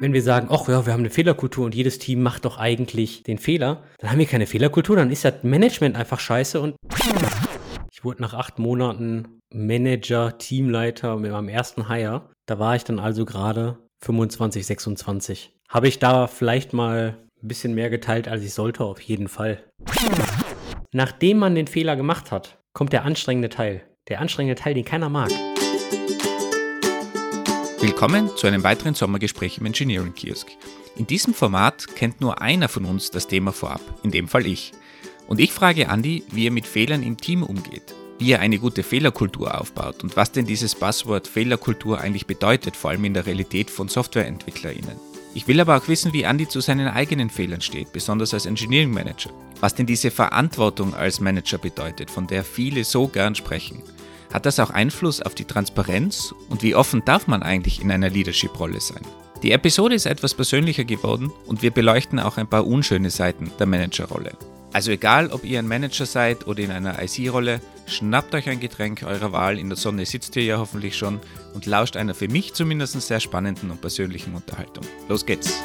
Wenn wir sagen, ach ja, wir haben eine Fehlerkultur und jedes Team macht doch eigentlich den Fehler, dann haben wir keine Fehlerkultur, dann ist das Management einfach scheiße und ich wurde nach acht Monaten Manager, Teamleiter mit meinem ersten Hire. Da war ich dann also gerade 25, 26. Habe ich da vielleicht mal ein bisschen mehr geteilt, als ich sollte, auf jeden Fall. Nachdem man den Fehler gemacht hat, kommt der anstrengende Teil. Der anstrengende Teil, den keiner mag. Willkommen zu einem weiteren Sommergespräch im Engineering Kiosk. In diesem Format kennt nur einer von uns das Thema vorab, in dem Fall ich. Und ich frage Andy, wie er mit Fehlern im Team umgeht, wie er eine gute Fehlerkultur aufbaut und was denn dieses Buzzword Fehlerkultur eigentlich bedeutet, vor allem in der Realität von SoftwareentwicklerInnen. Ich will aber auch wissen, wie Andy zu seinen eigenen Fehlern steht, besonders als Engineering Manager. Was denn diese Verantwortung als Manager bedeutet, von der viele so gern sprechen hat das auch Einfluss auf die Transparenz und wie offen darf man eigentlich in einer Leadership-Rolle sein? Die Episode ist etwas persönlicher geworden und wir beleuchten auch ein paar unschöne Seiten der Managerrolle. Also egal, ob ihr ein Manager seid oder in einer IC-Rolle, schnappt euch ein Getränk eurer Wahl, in der Sonne sitzt ihr ja hoffentlich schon und lauscht einer für mich zumindest sehr spannenden und persönlichen Unterhaltung. Los geht's!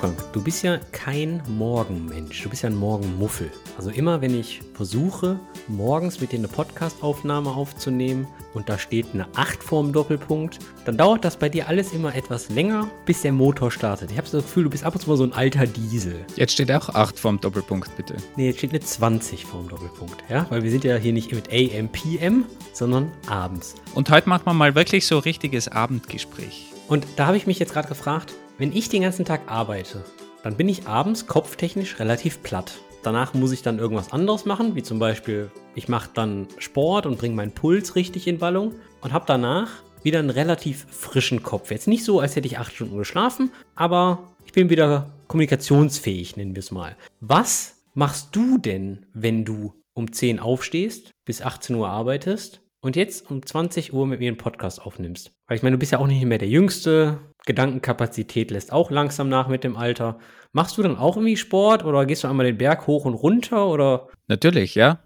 Wolfgang, du bist ja kein Morgenmensch, du bist ja ein Morgenmuffel. Also immer, wenn ich versuche, morgens mit dir eine Podcastaufnahme aufzunehmen und da steht eine 8 vorm Doppelpunkt, dann dauert das bei dir alles immer etwas länger, bis der Motor startet. Ich habe das Gefühl, du bist ab und zu mal so ein alter Diesel. Jetzt steht auch 8 vorm Doppelpunkt, bitte. Nee, jetzt steht eine 20 vorm Doppelpunkt, ja? Weil wir sind ja hier nicht mit AM, PM, sondern abends. Und heute machen wir mal wirklich so richtiges Abendgespräch. Und da habe ich mich jetzt gerade gefragt, wenn ich den ganzen Tag arbeite, dann bin ich abends kopftechnisch relativ platt. Danach muss ich dann irgendwas anderes machen, wie zum Beispiel, ich mache dann Sport und bringe meinen Puls richtig in Wallung und habe danach wieder einen relativ frischen Kopf. Jetzt nicht so, als hätte ich acht Stunden geschlafen, aber ich bin wieder kommunikationsfähig, nennen wir es mal. Was machst du denn, wenn du um 10 aufstehst, bis 18 Uhr arbeitest und jetzt um 20 Uhr mit mir einen Podcast aufnimmst? Weil ich meine, du bist ja auch nicht mehr der Jüngste, Gedankenkapazität lässt auch langsam nach mit dem Alter. Machst du dann auch irgendwie Sport oder gehst du einmal den Berg hoch und runter oder? Natürlich, ja.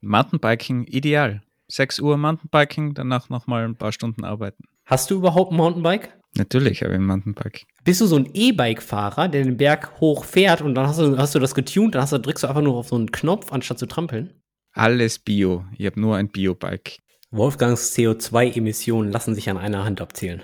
Mountainbiking ideal. 6 Uhr Mountainbiking, danach nochmal ein paar Stunden arbeiten. Hast du überhaupt ein Mountainbike? Natürlich habe ich ein Mountainbike. Bist du so ein E-Bike-Fahrer, der den Berg hoch fährt und dann hast du, hast du das getuned, dann hast du, drückst du einfach nur auf so einen Knopf, anstatt zu trampeln? Alles Bio. Ich habe nur ein Bio-Bike. Wolfgangs CO2-Emissionen lassen sich an einer Hand abzählen.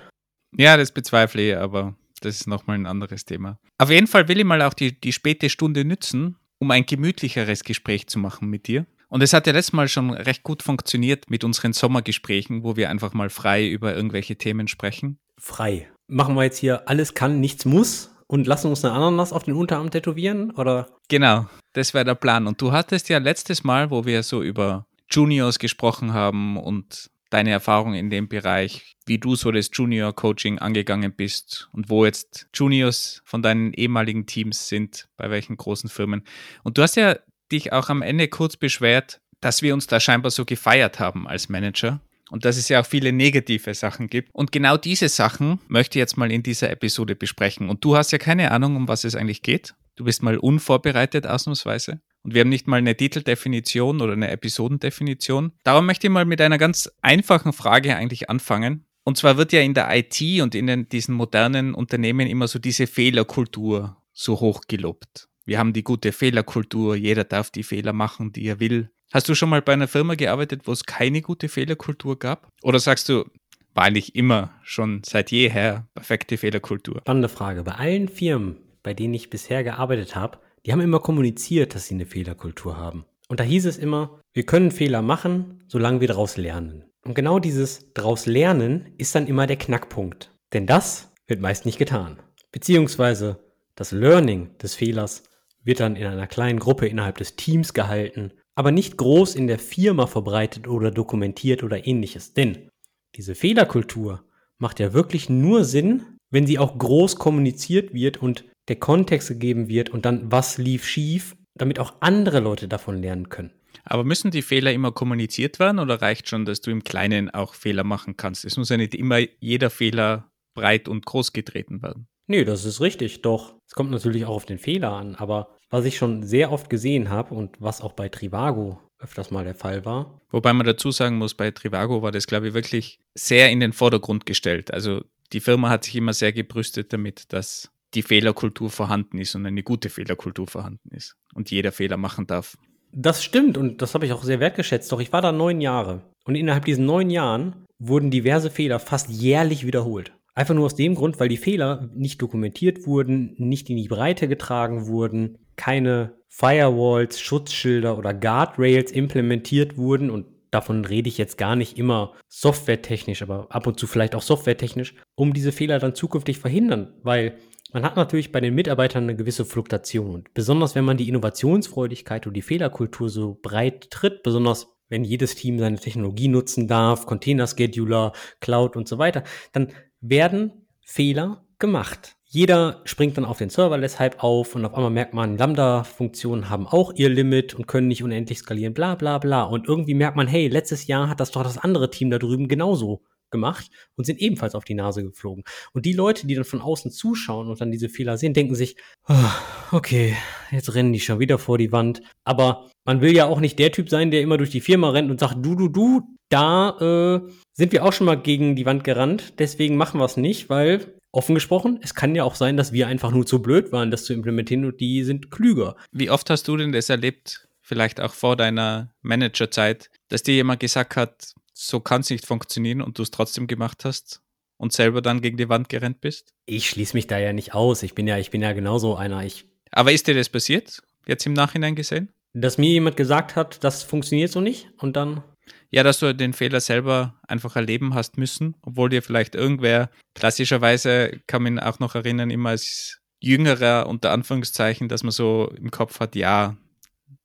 Ja, das bezweifle ich, aber das ist nochmal ein anderes Thema. Auf jeden Fall will ich mal auch die, die späte Stunde nützen, um ein gemütlicheres Gespräch zu machen mit dir. Und es hat ja letztes Mal schon recht gut funktioniert mit unseren Sommergesprächen, wo wir einfach mal frei über irgendwelche Themen sprechen. Frei. Machen wir jetzt hier alles kann, nichts muss und lassen uns eine Ananas auf den Unterarm tätowieren, oder? Genau, das wäre der Plan. Und du hattest ja letztes Mal, wo wir so über Juniors gesprochen haben und deine Erfahrung in dem Bereich, wie du so das Junior Coaching angegangen bist und wo jetzt Juniors von deinen ehemaligen Teams sind, bei welchen großen Firmen. Und du hast ja dich auch am Ende kurz beschwert, dass wir uns da scheinbar so gefeiert haben als Manager und dass es ja auch viele negative Sachen gibt. Und genau diese Sachen möchte ich jetzt mal in dieser Episode besprechen. Und du hast ja keine Ahnung, um was es eigentlich geht. Du bist mal unvorbereitet ausnahmsweise. Und wir haben nicht mal eine Titeldefinition oder eine Episodendefinition. Darum möchte ich mal mit einer ganz einfachen Frage eigentlich anfangen. Und zwar wird ja in der IT und in den, diesen modernen Unternehmen immer so diese Fehlerkultur so hoch gelobt. Wir haben die gute Fehlerkultur, jeder darf die Fehler machen, die er will. Hast du schon mal bei einer Firma gearbeitet, wo es keine gute Fehlerkultur gab? Oder sagst du, wahrlich immer, schon seit jeher, perfekte Fehlerkultur? Spannende Frage. Bei allen Firmen, bei denen ich bisher gearbeitet habe, die haben immer kommuniziert, dass sie eine Fehlerkultur haben. Und da hieß es immer, wir können Fehler machen, solange wir daraus lernen. Und genau dieses daraus lernen ist dann immer der Knackpunkt. Denn das wird meist nicht getan. Beziehungsweise das Learning des Fehlers wird dann in einer kleinen Gruppe innerhalb des Teams gehalten, aber nicht groß in der Firma verbreitet oder dokumentiert oder ähnliches. Denn diese Fehlerkultur macht ja wirklich nur Sinn, wenn sie auch groß kommuniziert wird und der Kontext gegeben wird und dann, was lief schief, damit auch andere Leute davon lernen können. Aber müssen die Fehler immer kommuniziert werden oder reicht schon, dass du im Kleinen auch Fehler machen kannst? Es muss ja nicht immer jeder Fehler breit und groß getreten werden. Nee, das ist richtig, doch. Es kommt natürlich auch auf den Fehler an, aber was ich schon sehr oft gesehen habe und was auch bei Trivago öfters mal der Fall war. Wobei man dazu sagen muss, bei Trivago war das, glaube ich, wirklich sehr in den Vordergrund gestellt. Also die Firma hat sich immer sehr gebrüstet damit, dass die Fehlerkultur vorhanden ist und eine gute Fehlerkultur vorhanden ist und jeder Fehler machen darf. Das stimmt und das habe ich auch sehr wertgeschätzt. Doch ich war da neun Jahre und innerhalb diesen neun Jahren wurden diverse Fehler fast jährlich wiederholt. Einfach nur aus dem Grund, weil die Fehler nicht dokumentiert wurden, nicht in die Breite getragen wurden, keine Firewalls, Schutzschilder oder Guardrails implementiert wurden und davon rede ich jetzt gar nicht immer softwaretechnisch, aber ab und zu vielleicht auch softwaretechnisch, um diese Fehler dann zukünftig verhindern, weil man hat natürlich bei den Mitarbeitern eine gewisse Fluktuation und besonders wenn man die Innovationsfreudigkeit und die Fehlerkultur so breit tritt, besonders wenn jedes Team seine Technologie nutzen darf, Container Scheduler, Cloud und so weiter, dann werden Fehler gemacht. Jeder springt dann auf den Server deshalb auf und auf einmal merkt man, Lambda-Funktionen haben auch ihr Limit und können nicht unendlich skalieren, bla bla bla. Und irgendwie merkt man, hey, letztes Jahr hat das doch das andere Team da drüben genauso gemacht und sind ebenfalls auf die Nase geflogen. Und die Leute, die dann von außen zuschauen und dann diese Fehler sehen, denken sich, oh, okay, jetzt rennen die schon wieder vor die Wand. Aber man will ja auch nicht der Typ sein, der immer durch die Firma rennt und sagt, du, du, du, da äh, sind wir auch schon mal gegen die Wand gerannt, deswegen machen wir es nicht, weil offen gesprochen, es kann ja auch sein, dass wir einfach nur zu blöd waren, das zu implementieren und die sind klüger. Wie oft hast du denn das erlebt, vielleicht auch vor deiner Managerzeit, dass dir jemand gesagt hat, so kann es nicht funktionieren und du es trotzdem gemacht hast und selber dann gegen die Wand gerannt bist? Ich schließe mich da ja nicht aus. Ich bin ja, ich bin ja genauso einer. Ich Aber ist dir das passiert? Jetzt im Nachhinein gesehen? Dass mir jemand gesagt hat, das funktioniert so nicht und dann ja, dass du den Fehler selber einfach erleben hast müssen, obwohl dir vielleicht irgendwer, klassischerweise kann man auch noch erinnern, immer als Jüngerer unter Anführungszeichen, dass man so im Kopf hat, ja,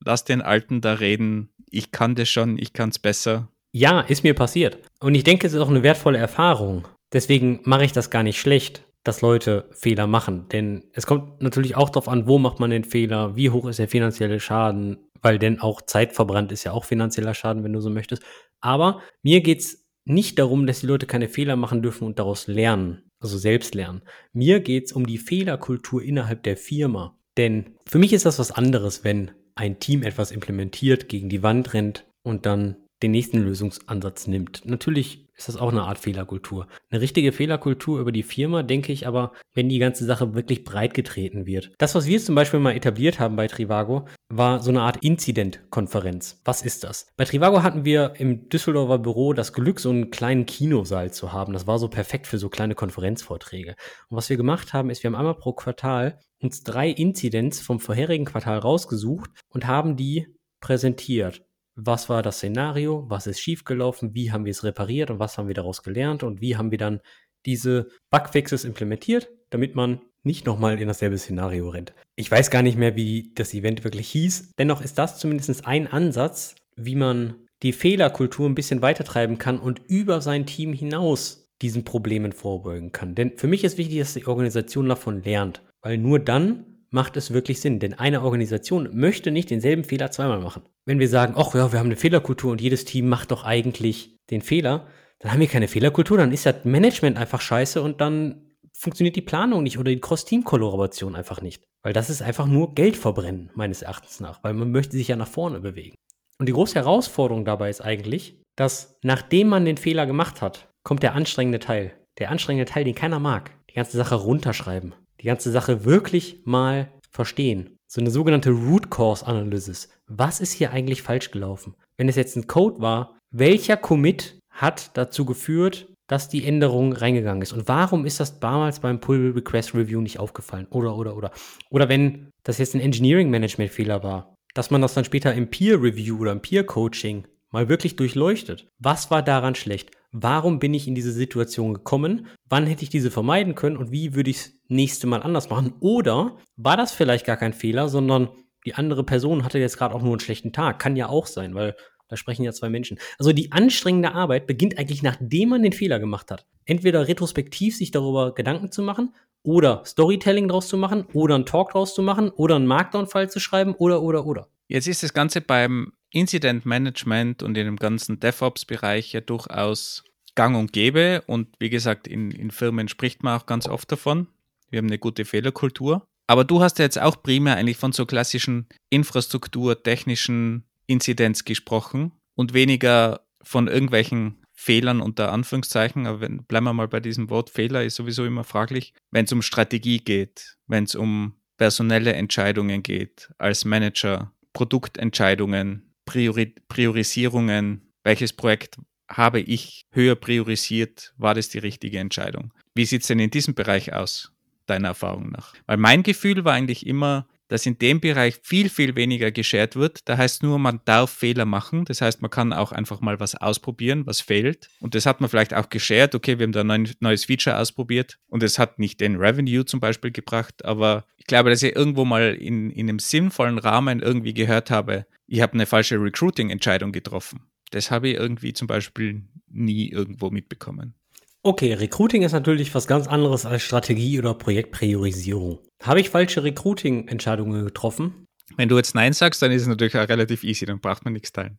lass den Alten da reden, ich kann das schon, ich kann es besser. Ja, ist mir passiert. Und ich denke, es ist auch eine wertvolle Erfahrung. Deswegen mache ich das gar nicht schlecht, dass Leute Fehler machen. Denn es kommt natürlich auch darauf an, wo macht man den Fehler, wie hoch ist der finanzielle Schaden, weil denn auch Zeit verbrannt ist ja auch finanzieller Schaden, wenn du so möchtest. Aber mir geht es nicht darum, dass die Leute keine Fehler machen dürfen und daraus lernen, also selbst lernen. Mir geht es um die Fehlerkultur innerhalb der Firma. Denn für mich ist das was anderes, wenn ein Team etwas implementiert, gegen die Wand rennt und dann den nächsten Lösungsansatz nimmt. Natürlich ist das auch eine Art Fehlerkultur. Eine richtige Fehlerkultur über die Firma, denke ich aber, wenn die ganze Sache wirklich breit getreten wird. Das, was wir zum Beispiel mal etabliert haben bei Trivago, war so eine Art Incident-Konferenz. Was ist das? Bei Trivago hatten wir im Düsseldorfer Büro das Glück, so einen kleinen Kinosaal zu haben. Das war so perfekt für so kleine Konferenzvorträge. Und was wir gemacht haben, ist, wir haben einmal pro Quartal uns drei Incidents vom vorherigen Quartal rausgesucht und haben die präsentiert was war das Szenario, was ist schiefgelaufen, wie haben wir es repariert und was haben wir daraus gelernt und wie haben wir dann diese Bugfixes implementiert, damit man nicht nochmal in dasselbe Szenario rennt. Ich weiß gar nicht mehr, wie das Event wirklich hieß. Dennoch ist das zumindest ein Ansatz, wie man die Fehlerkultur ein bisschen weitertreiben kann und über sein Team hinaus diesen Problemen vorbeugen kann. Denn für mich ist wichtig, dass die Organisation davon lernt, weil nur dann macht es wirklich Sinn. Denn eine Organisation möchte nicht denselben Fehler zweimal machen. Wenn wir sagen, ach ja, wir haben eine Fehlerkultur und jedes Team macht doch eigentlich den Fehler, dann haben wir keine Fehlerkultur, dann ist das Management einfach scheiße und dann funktioniert die Planung nicht oder die Cross-Team-Kollaboration einfach nicht. Weil das ist einfach nur Geld verbrennen, meines Erachtens nach, weil man möchte sich ja nach vorne bewegen. Und die große Herausforderung dabei ist eigentlich, dass nachdem man den Fehler gemacht hat, kommt der anstrengende Teil. Der anstrengende Teil, den keiner mag. Die ganze Sache runterschreiben die ganze Sache wirklich mal verstehen. So eine sogenannte Root Cause Analysis. Was ist hier eigentlich falsch gelaufen? Wenn es jetzt ein Code war, welcher Commit hat dazu geführt, dass die Änderung reingegangen ist? Und warum ist das damals beim Pull Request Review nicht aufgefallen? Oder, oder, oder. Oder wenn das jetzt ein Engineering Management Fehler war, dass man das dann später im Peer Review oder im Peer Coaching mal wirklich durchleuchtet. Was war daran schlecht? Warum bin ich in diese Situation gekommen? Wann hätte ich diese vermeiden können und wie würde ich es nächste Mal anders machen? Oder war das vielleicht gar kein Fehler, sondern die andere Person hatte jetzt gerade auch nur einen schlechten Tag? Kann ja auch sein, weil da sprechen ja zwei Menschen. Also die anstrengende Arbeit beginnt eigentlich nachdem man den Fehler gemacht hat. Entweder retrospektiv sich darüber Gedanken zu machen oder Storytelling draus zu machen oder einen Talk draus zu machen oder einen Markdown-Fall zu schreiben oder oder oder. Jetzt ist das Ganze beim Incident Management und in dem ganzen DevOps-Bereich ja durchaus gang und gäbe. Und wie gesagt, in, in Firmen spricht man auch ganz oft davon. Wir haben eine gute Fehlerkultur. Aber du hast ja jetzt auch primär eigentlich von so klassischen Infrastruktur, technischen Inzidenz gesprochen und weniger von irgendwelchen Fehlern unter Anführungszeichen, aber wenn, bleiben wir mal bei diesem Wort Fehler, ist sowieso immer fraglich, wenn es um Strategie geht, wenn es um personelle Entscheidungen geht, als Manager, Produktentscheidungen, Priori Priorisierungen, welches Projekt habe ich höher priorisiert, war das die richtige Entscheidung? Wie sieht es denn in diesem Bereich aus, deiner Erfahrung nach? Weil mein Gefühl war eigentlich immer, dass in dem Bereich viel, viel weniger geshared wird. Da heißt nur, man darf Fehler machen. Das heißt, man kann auch einfach mal was ausprobieren, was fehlt. Und das hat man vielleicht auch geshared. Okay, wir haben da ein neues Feature ausprobiert und es hat nicht den Revenue zum Beispiel gebracht. Aber ich glaube, dass ich irgendwo mal in, in einem sinnvollen Rahmen irgendwie gehört habe, ich habe eine falsche Recruiting-Entscheidung getroffen. Das habe ich irgendwie zum Beispiel nie irgendwo mitbekommen. Okay, Recruiting ist natürlich was ganz anderes als Strategie oder Projektpriorisierung. Habe ich falsche Recruiting-Entscheidungen getroffen? Wenn du jetzt Nein sagst, dann ist es natürlich auch relativ easy, dann braucht man nichts teilen.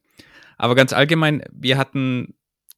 Aber ganz allgemein, wir hatten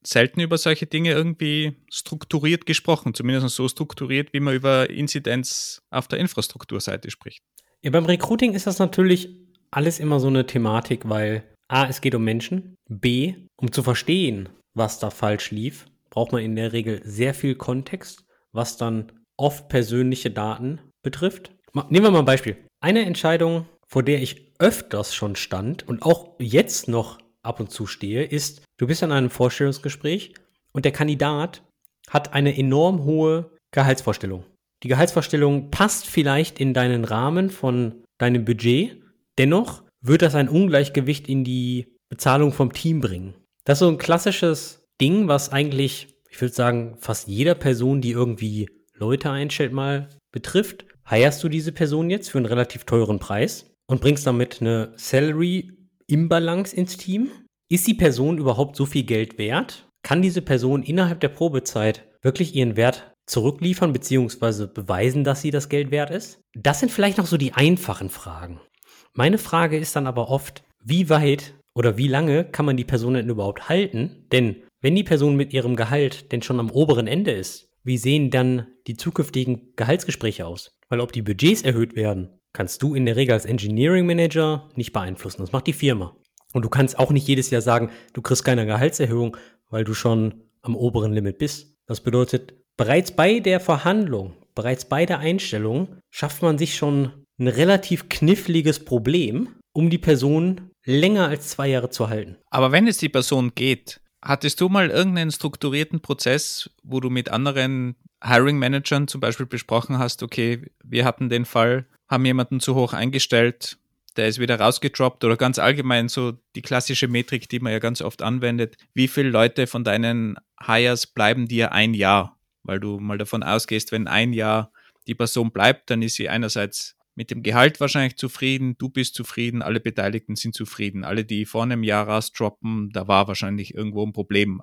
selten über solche Dinge irgendwie strukturiert gesprochen, zumindest so strukturiert, wie man über Inzidenz auf der Infrastrukturseite spricht. Ja, beim Recruiting ist das natürlich alles immer so eine Thematik, weil A, es geht um Menschen, B, um zu verstehen, was da falsch lief, braucht man in der Regel sehr viel Kontext, was dann oft persönliche Daten betrifft. Nehmen wir mal ein Beispiel. Eine Entscheidung, vor der ich öfters schon stand und auch jetzt noch ab und zu stehe, ist, du bist an einem Vorstellungsgespräch und der Kandidat hat eine enorm hohe Gehaltsvorstellung. Die Gehaltsvorstellung passt vielleicht in deinen Rahmen von deinem Budget, dennoch wird das ein Ungleichgewicht in die Bezahlung vom Team bringen. Das ist so ein klassisches Ding, was eigentlich, ich würde sagen, fast jeder Person, die irgendwie Leute einstellt, mal betrifft. Heierst du diese Person jetzt für einen relativ teuren Preis und bringst damit eine Salary-Imbalance ins Team? Ist die Person überhaupt so viel Geld wert? Kann diese Person innerhalb der Probezeit wirklich ihren Wert zurückliefern bzw. beweisen, dass sie das Geld wert ist? Das sind vielleicht noch so die einfachen Fragen. Meine Frage ist dann aber oft, wie weit oder wie lange kann man die Person denn überhaupt halten? Denn wenn die Person mit ihrem Gehalt denn schon am oberen Ende ist, wie sehen dann die zukünftigen Gehaltsgespräche aus? Weil ob die Budgets erhöht werden, kannst du in der Regel als Engineering Manager nicht beeinflussen. Das macht die Firma. Und du kannst auch nicht jedes Jahr sagen, du kriegst keine Gehaltserhöhung, weil du schon am oberen Limit bist. Das bedeutet, bereits bei der Verhandlung, bereits bei der Einstellung schafft man sich schon ein relativ kniffliges Problem, um die Person länger als zwei Jahre zu halten. Aber wenn es die Person geht, Hattest du mal irgendeinen strukturierten Prozess, wo du mit anderen Hiring-Managern zum Beispiel besprochen hast, okay, wir hatten den Fall, haben jemanden zu hoch eingestellt, der ist wieder rausgedroppt oder ganz allgemein so die klassische Metrik, die man ja ganz oft anwendet. Wie viele Leute von deinen Hires bleiben dir ein Jahr? Weil du mal davon ausgehst, wenn ein Jahr die Person bleibt, dann ist sie einerseits mit dem Gehalt wahrscheinlich zufrieden, du bist zufrieden, alle Beteiligten sind zufrieden. Alle, die vor einem Jahr rausdroppen, da war wahrscheinlich irgendwo ein Problem,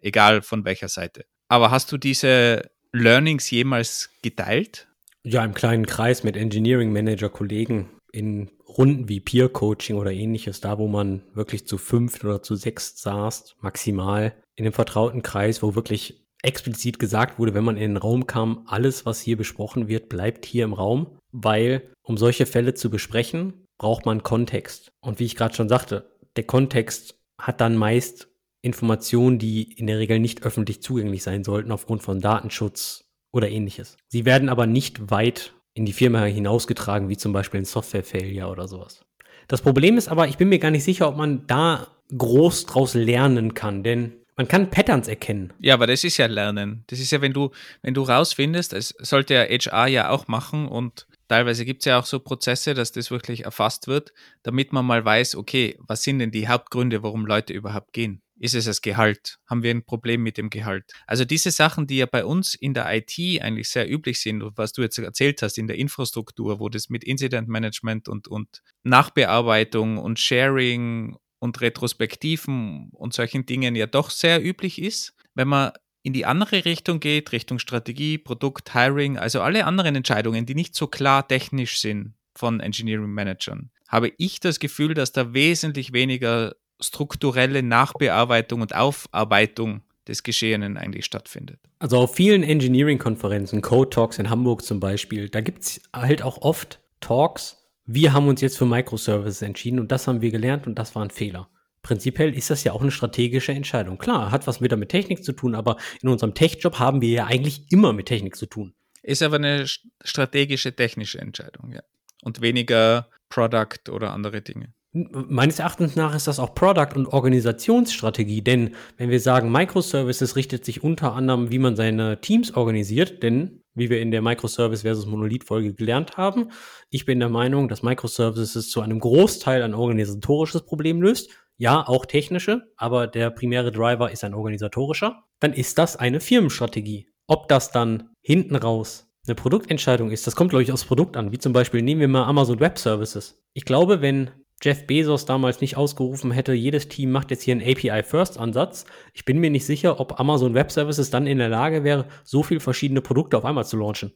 egal von welcher Seite. Aber hast du diese Learnings jemals geteilt? Ja, im kleinen Kreis mit Engineering Manager Kollegen in Runden wie Peer Coaching oder ähnliches, da wo man wirklich zu fünf oder zu sechs saß, maximal in einem vertrauten Kreis, wo wirklich explizit gesagt wurde, wenn man in den Raum kam, alles, was hier besprochen wird, bleibt hier im Raum, weil um solche Fälle zu besprechen, braucht man Kontext. Und wie ich gerade schon sagte, der Kontext hat dann meist Informationen, die in der Regel nicht öffentlich zugänglich sein sollten aufgrund von Datenschutz oder ähnliches. Sie werden aber nicht weit in die Firma hinausgetragen, wie zum Beispiel ein Software-Failure oder sowas. Das Problem ist aber, ich bin mir gar nicht sicher, ob man da groß draus lernen kann, denn man kann Patterns erkennen. Ja, aber das ist ja Lernen. Das ist ja, wenn du, wenn du rausfindest, das sollte ja HR ja auch machen und teilweise gibt es ja auch so Prozesse, dass das wirklich erfasst wird, damit man mal weiß, okay, was sind denn die Hauptgründe, warum Leute überhaupt gehen? Ist es das Gehalt? Haben wir ein Problem mit dem Gehalt? Also diese Sachen, die ja bei uns in der IT eigentlich sehr üblich sind, was du jetzt erzählt hast, in der Infrastruktur, wo das mit Incident Management und, und Nachbearbeitung und Sharing und Retrospektiven und solchen Dingen ja doch sehr üblich ist. Wenn man in die andere Richtung geht, Richtung Strategie, Produkt, Hiring, also alle anderen Entscheidungen, die nicht so klar technisch sind von Engineering Managern, habe ich das Gefühl, dass da wesentlich weniger strukturelle Nachbearbeitung und Aufarbeitung des Geschehenen eigentlich stattfindet. Also auf vielen Engineering-Konferenzen, Code Talks in Hamburg zum Beispiel, da gibt es halt auch oft Talks wir haben uns jetzt für Microservices entschieden und das haben wir gelernt und das war ein Fehler. Prinzipiell ist das ja auch eine strategische Entscheidung. Klar, hat was wieder mit Technik zu tun, aber in unserem Tech-Job haben wir ja eigentlich immer mit Technik zu tun. Ist aber eine strategische, technische Entscheidung, ja. Und weniger Product oder andere Dinge. Meines Erachtens nach ist das auch Product- und Organisationsstrategie, denn wenn wir sagen, Microservices richtet sich unter anderem, wie man seine Teams organisiert, denn wie wir in der Microservice versus Monolith-Folge gelernt haben, ich bin der Meinung, dass Microservices zu einem Großteil ein organisatorisches Problem löst. Ja, auch technische, aber der primäre Driver ist ein organisatorischer. Dann ist das eine Firmenstrategie. Ob das dann hinten raus eine Produktentscheidung ist, das kommt, glaube ich, aufs Produkt an. Wie zum Beispiel nehmen wir mal Amazon Web Services. Ich glaube, wenn Jeff Bezos damals nicht ausgerufen hätte, jedes Team macht jetzt hier einen API-First-Ansatz. Ich bin mir nicht sicher, ob Amazon Web Services dann in der Lage wäre, so viele verschiedene Produkte auf einmal zu launchen.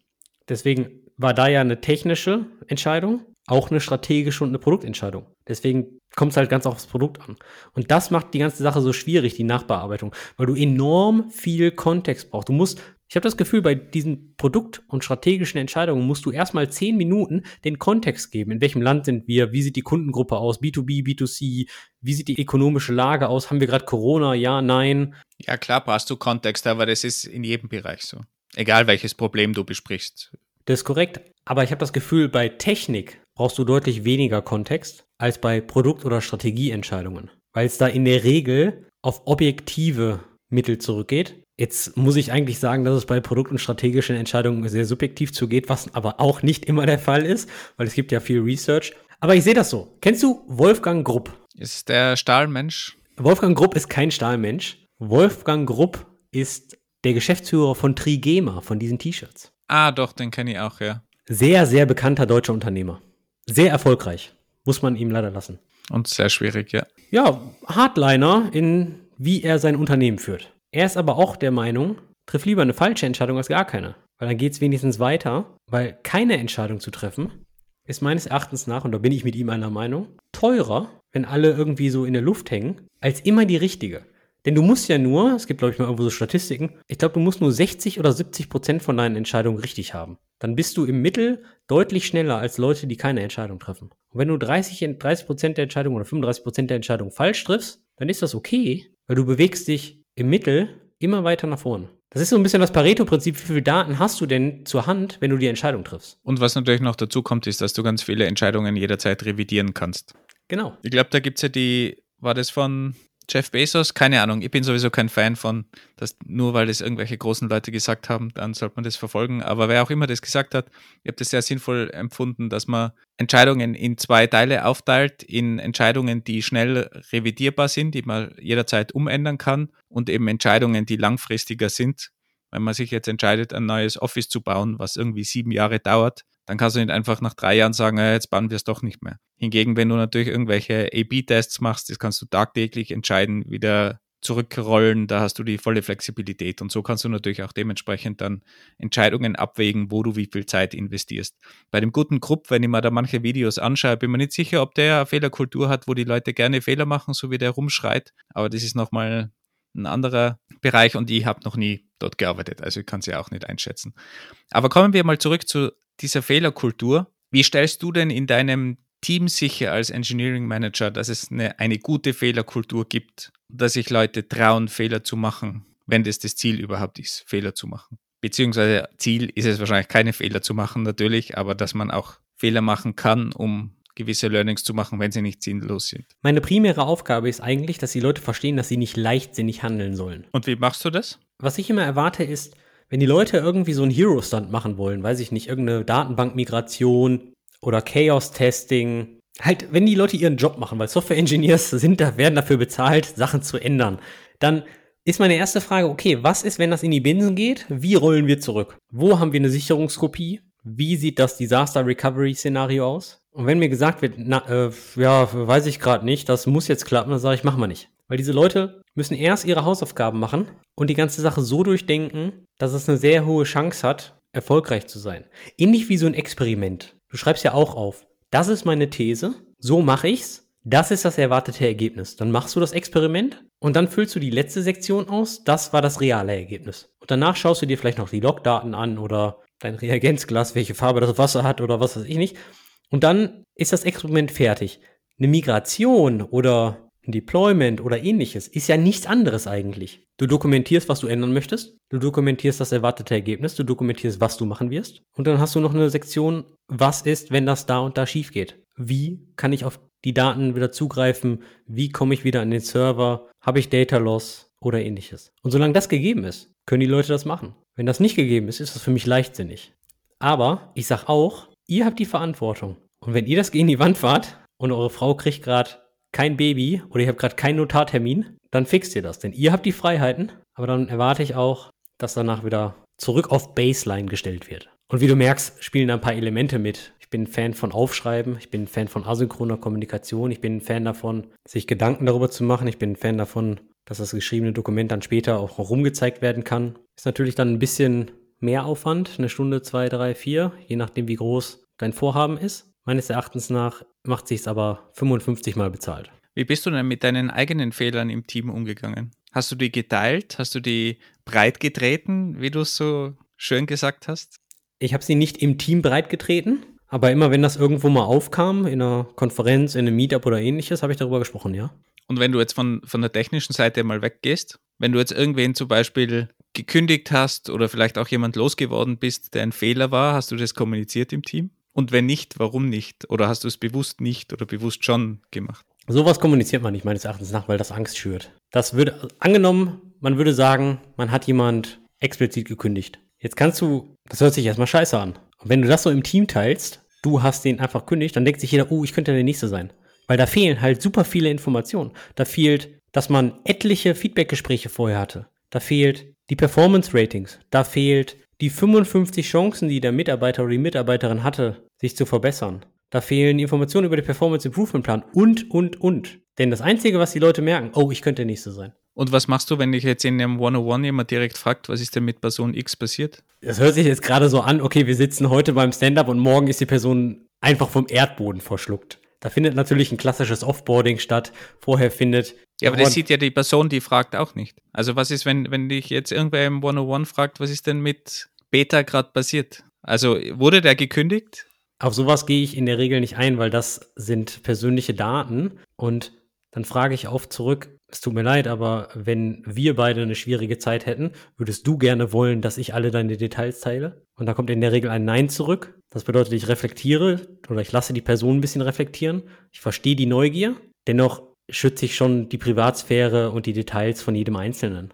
Deswegen war da ja eine technische Entscheidung, auch eine strategische und eine Produktentscheidung. Deswegen kommt es halt ganz aufs Produkt an. Und das macht die ganze Sache so schwierig, die Nachbearbeitung, weil du enorm viel Kontext brauchst. Du musst ich habe das Gefühl, bei diesen Produkt- und strategischen Entscheidungen musst du erstmal zehn Minuten den Kontext geben. In welchem Land sind wir? Wie sieht die Kundengruppe aus? B2B, B2C? Wie sieht die ökonomische Lage aus? Haben wir gerade Corona? Ja, nein? Ja, klar brauchst du Kontext, aber das ist in jedem Bereich so. Egal welches Problem du besprichst. Das ist korrekt. Aber ich habe das Gefühl, bei Technik brauchst du deutlich weniger Kontext als bei Produkt- oder Strategieentscheidungen. Weil es da in der Regel auf objektive Mittel zurückgeht Jetzt muss ich eigentlich sagen, dass es bei Produkt- und strategischen Entscheidungen sehr subjektiv zugeht, was aber auch nicht immer der Fall ist, weil es gibt ja viel Research. Aber ich sehe das so. Kennst du Wolfgang Grupp? Ist der Stahlmensch? Wolfgang Grupp ist kein Stahlmensch. Wolfgang Grupp ist der Geschäftsführer von Trigema, von diesen T-Shirts. Ah, doch, den kenne ich auch, ja. Sehr, sehr bekannter deutscher Unternehmer. Sehr erfolgreich. Muss man ihm leider lassen. Und sehr schwierig, ja. Ja, Hardliner in wie er sein Unternehmen führt. Er ist aber auch der Meinung, triff lieber eine falsche Entscheidung als gar keine. Weil dann geht es wenigstens weiter, weil keine Entscheidung zu treffen ist meines Erachtens nach, und da bin ich mit ihm einer Meinung, teurer, wenn alle irgendwie so in der Luft hängen, als immer die richtige. Denn du musst ja nur, es gibt glaube ich mal irgendwo so Statistiken, ich glaube, du musst nur 60 oder 70 Prozent von deinen Entscheidungen richtig haben. Dann bist du im Mittel deutlich schneller als Leute, die keine Entscheidung treffen. Und wenn du 30, 30 Prozent der Entscheidung oder 35 Prozent der Entscheidung falsch triffst, dann ist das okay, weil du bewegst dich im Mittel immer weiter nach vorne. Das ist so ein bisschen das Pareto-Prinzip. Wie viele Daten hast du denn zur Hand, wenn du die Entscheidung triffst? Und was natürlich noch dazu kommt, ist, dass du ganz viele Entscheidungen jederzeit revidieren kannst. Genau. Ich glaube, da gibt es ja die, war das von Jeff Bezos, keine Ahnung, ich bin sowieso kein Fan von, dass nur weil das irgendwelche großen Leute gesagt haben, dann sollte man das verfolgen. Aber wer auch immer das gesagt hat, ich habe das sehr sinnvoll empfunden, dass man Entscheidungen in zwei Teile aufteilt, in Entscheidungen, die schnell revidierbar sind, die man jederzeit umändern kann und eben Entscheidungen, die langfristiger sind. Wenn man sich jetzt entscheidet, ein neues Office zu bauen, was irgendwie sieben Jahre dauert, dann kannst du nicht einfach nach drei Jahren sagen, jetzt bauen wir es doch nicht mehr. Hingegen, wenn du natürlich irgendwelche A-B-Tests machst, das kannst du tagtäglich entscheiden, wieder zurückrollen, da hast du die volle Flexibilität und so kannst du natürlich auch dementsprechend dann Entscheidungen abwägen, wo du wie viel Zeit investierst. Bei dem guten Grupp, wenn ich mir da manche Videos anschaue, bin mir nicht sicher, ob der eine Fehlerkultur hat, wo die Leute gerne Fehler machen, so wie der rumschreit, aber das ist nochmal ein anderer Bereich und ich habe noch nie dort gearbeitet, also ich kann es ja auch nicht einschätzen. Aber kommen wir mal zurück zu dieser Fehlerkultur. Wie stellst du denn in deinem Team sicher als Engineering Manager, dass es eine, eine gute Fehlerkultur gibt, dass sich Leute trauen, Fehler zu machen, wenn das das Ziel überhaupt ist, Fehler zu machen? Beziehungsweise Ziel ist es wahrscheinlich keine Fehler zu machen natürlich, aber dass man auch Fehler machen kann, um gewisse Learnings zu machen, wenn sie nicht sinnlos sind. Meine primäre Aufgabe ist eigentlich, dass die Leute verstehen, dass sie nicht leichtsinnig handeln sollen. Und wie machst du das? Was ich immer erwarte ist, wenn die Leute irgendwie so einen Hero-Stand machen wollen, weiß ich nicht, irgendeine Datenbankmigration oder Chaos-Testing, halt, wenn die Leute ihren Job machen, weil Software-Engineers sind da, werden dafür bezahlt, Sachen zu ändern, dann ist meine erste Frage, okay, was ist, wenn das in die Binsen geht? Wie rollen wir zurück? Wo haben wir eine Sicherungskopie? Wie sieht das Disaster Recovery Szenario aus? Und wenn mir gesagt wird, na, äh, ja, weiß ich gerade nicht, das muss jetzt klappen, dann sage ich, machen wir nicht. Weil diese Leute müssen erst ihre Hausaufgaben machen und die ganze Sache so durchdenken, dass es eine sehr hohe Chance hat, erfolgreich zu sein. Ähnlich wie so ein Experiment. Du schreibst ja auch auf, das ist meine These, so mache ich's, das ist das erwartete Ergebnis. Dann machst du das Experiment und dann füllst du die letzte Sektion aus, das war das reale Ergebnis. Und danach schaust du dir vielleicht noch die Logdaten an oder dein Reagenzglas, welche Farbe das Wasser hat oder was weiß ich nicht. Und dann ist das Experiment fertig. Eine Migration oder ein Deployment oder ähnliches ist ja nichts anderes eigentlich. Du dokumentierst, was du ändern möchtest, du dokumentierst das erwartete Ergebnis, du dokumentierst, was du machen wirst und dann hast du noch eine Sektion, was ist, wenn das da und da schief geht. Wie kann ich auf die Daten wieder zugreifen? Wie komme ich wieder an den Server? Habe ich Data Loss oder ähnliches? Und solange das gegeben ist, können die Leute das machen. Wenn das nicht gegeben ist, ist das für mich leichtsinnig. Aber ich sage auch, ihr habt die Verantwortung. Und wenn ihr das gegen die Wand fahrt und eure Frau kriegt gerade kein Baby oder ihr habt gerade keinen Notartermin, dann fixt ihr das. Denn ihr habt die Freiheiten, aber dann erwarte ich auch, dass danach wieder zurück auf Baseline gestellt wird. Und wie du merkst, spielen da ein paar Elemente mit. Ich bin ein Fan von Aufschreiben, ich bin ein Fan von asynchroner Kommunikation, ich bin ein Fan davon, sich Gedanken darüber zu machen, ich bin ein Fan davon, dass das geschriebene Dokument dann später auch rumgezeigt werden kann. Ist natürlich dann ein bisschen mehr Aufwand, eine Stunde, zwei, drei, vier, je nachdem, wie groß dein Vorhaben ist. Meines Erachtens nach macht sich es aber 55 Mal bezahlt. Wie bist du denn mit deinen eigenen Fehlern im Team umgegangen? Hast du die geteilt? Hast du die breit getreten, wie du es so schön gesagt hast? Ich habe sie nicht im Team breit getreten, aber immer wenn das irgendwo mal aufkam, in einer Konferenz, in einem Meetup oder ähnliches, habe ich darüber gesprochen, ja. Und wenn du jetzt von, von der technischen Seite mal weggehst, wenn du jetzt irgendwen zum Beispiel gekündigt hast oder vielleicht auch jemand losgeworden bist, der ein Fehler war, hast du das kommuniziert im Team? Und wenn nicht, warum nicht? Oder hast du es bewusst nicht oder bewusst schon gemacht? Sowas kommuniziert man nicht meines Erachtens nach, weil das Angst schürt. Das würde, angenommen, man würde sagen, man hat jemand explizit gekündigt. Jetzt kannst du, das hört sich erstmal scheiße an. Und wenn du das so im Team teilst, du hast den einfach kündigt, dann denkt sich jeder, oh, ich könnte der Nächste sein. Weil da fehlen halt super viele Informationen. Da fehlt, dass man etliche Feedbackgespräche vorher hatte. Da fehlt die Performance Ratings. Da fehlt die 55 Chancen, die der Mitarbeiter oder die Mitarbeiterin hatte, sich zu verbessern. Da fehlen Informationen über den Performance Improvement Plan und, und, und. Denn das Einzige, was die Leute merken, oh, ich könnte der Nächste sein. Und was machst du, wenn dich jetzt in einem 101 jemand direkt fragt, was ist denn mit Person X passiert? Das hört sich jetzt gerade so an, okay, wir sitzen heute beim Stand-up und morgen ist die Person einfach vom Erdboden verschluckt. Da findet natürlich ein klassisches Offboarding statt. Vorher findet. Ja, aber das sieht ja die Person, die fragt auch nicht. Also was ist, wenn, wenn dich jetzt irgendwer im 101 fragt, was ist denn mit Beta gerade passiert? Also wurde der gekündigt? Auf sowas gehe ich in der Regel nicht ein, weil das sind persönliche Daten und dann frage ich oft zurück, es tut mir leid, aber wenn wir beide eine schwierige Zeit hätten, würdest du gerne wollen, dass ich alle deine Details teile? Und da kommt in der Regel ein Nein zurück. Das bedeutet, ich reflektiere oder ich lasse die Person ein bisschen reflektieren. Ich verstehe die Neugier. Dennoch schütze ich schon die Privatsphäre und die Details von jedem Einzelnen.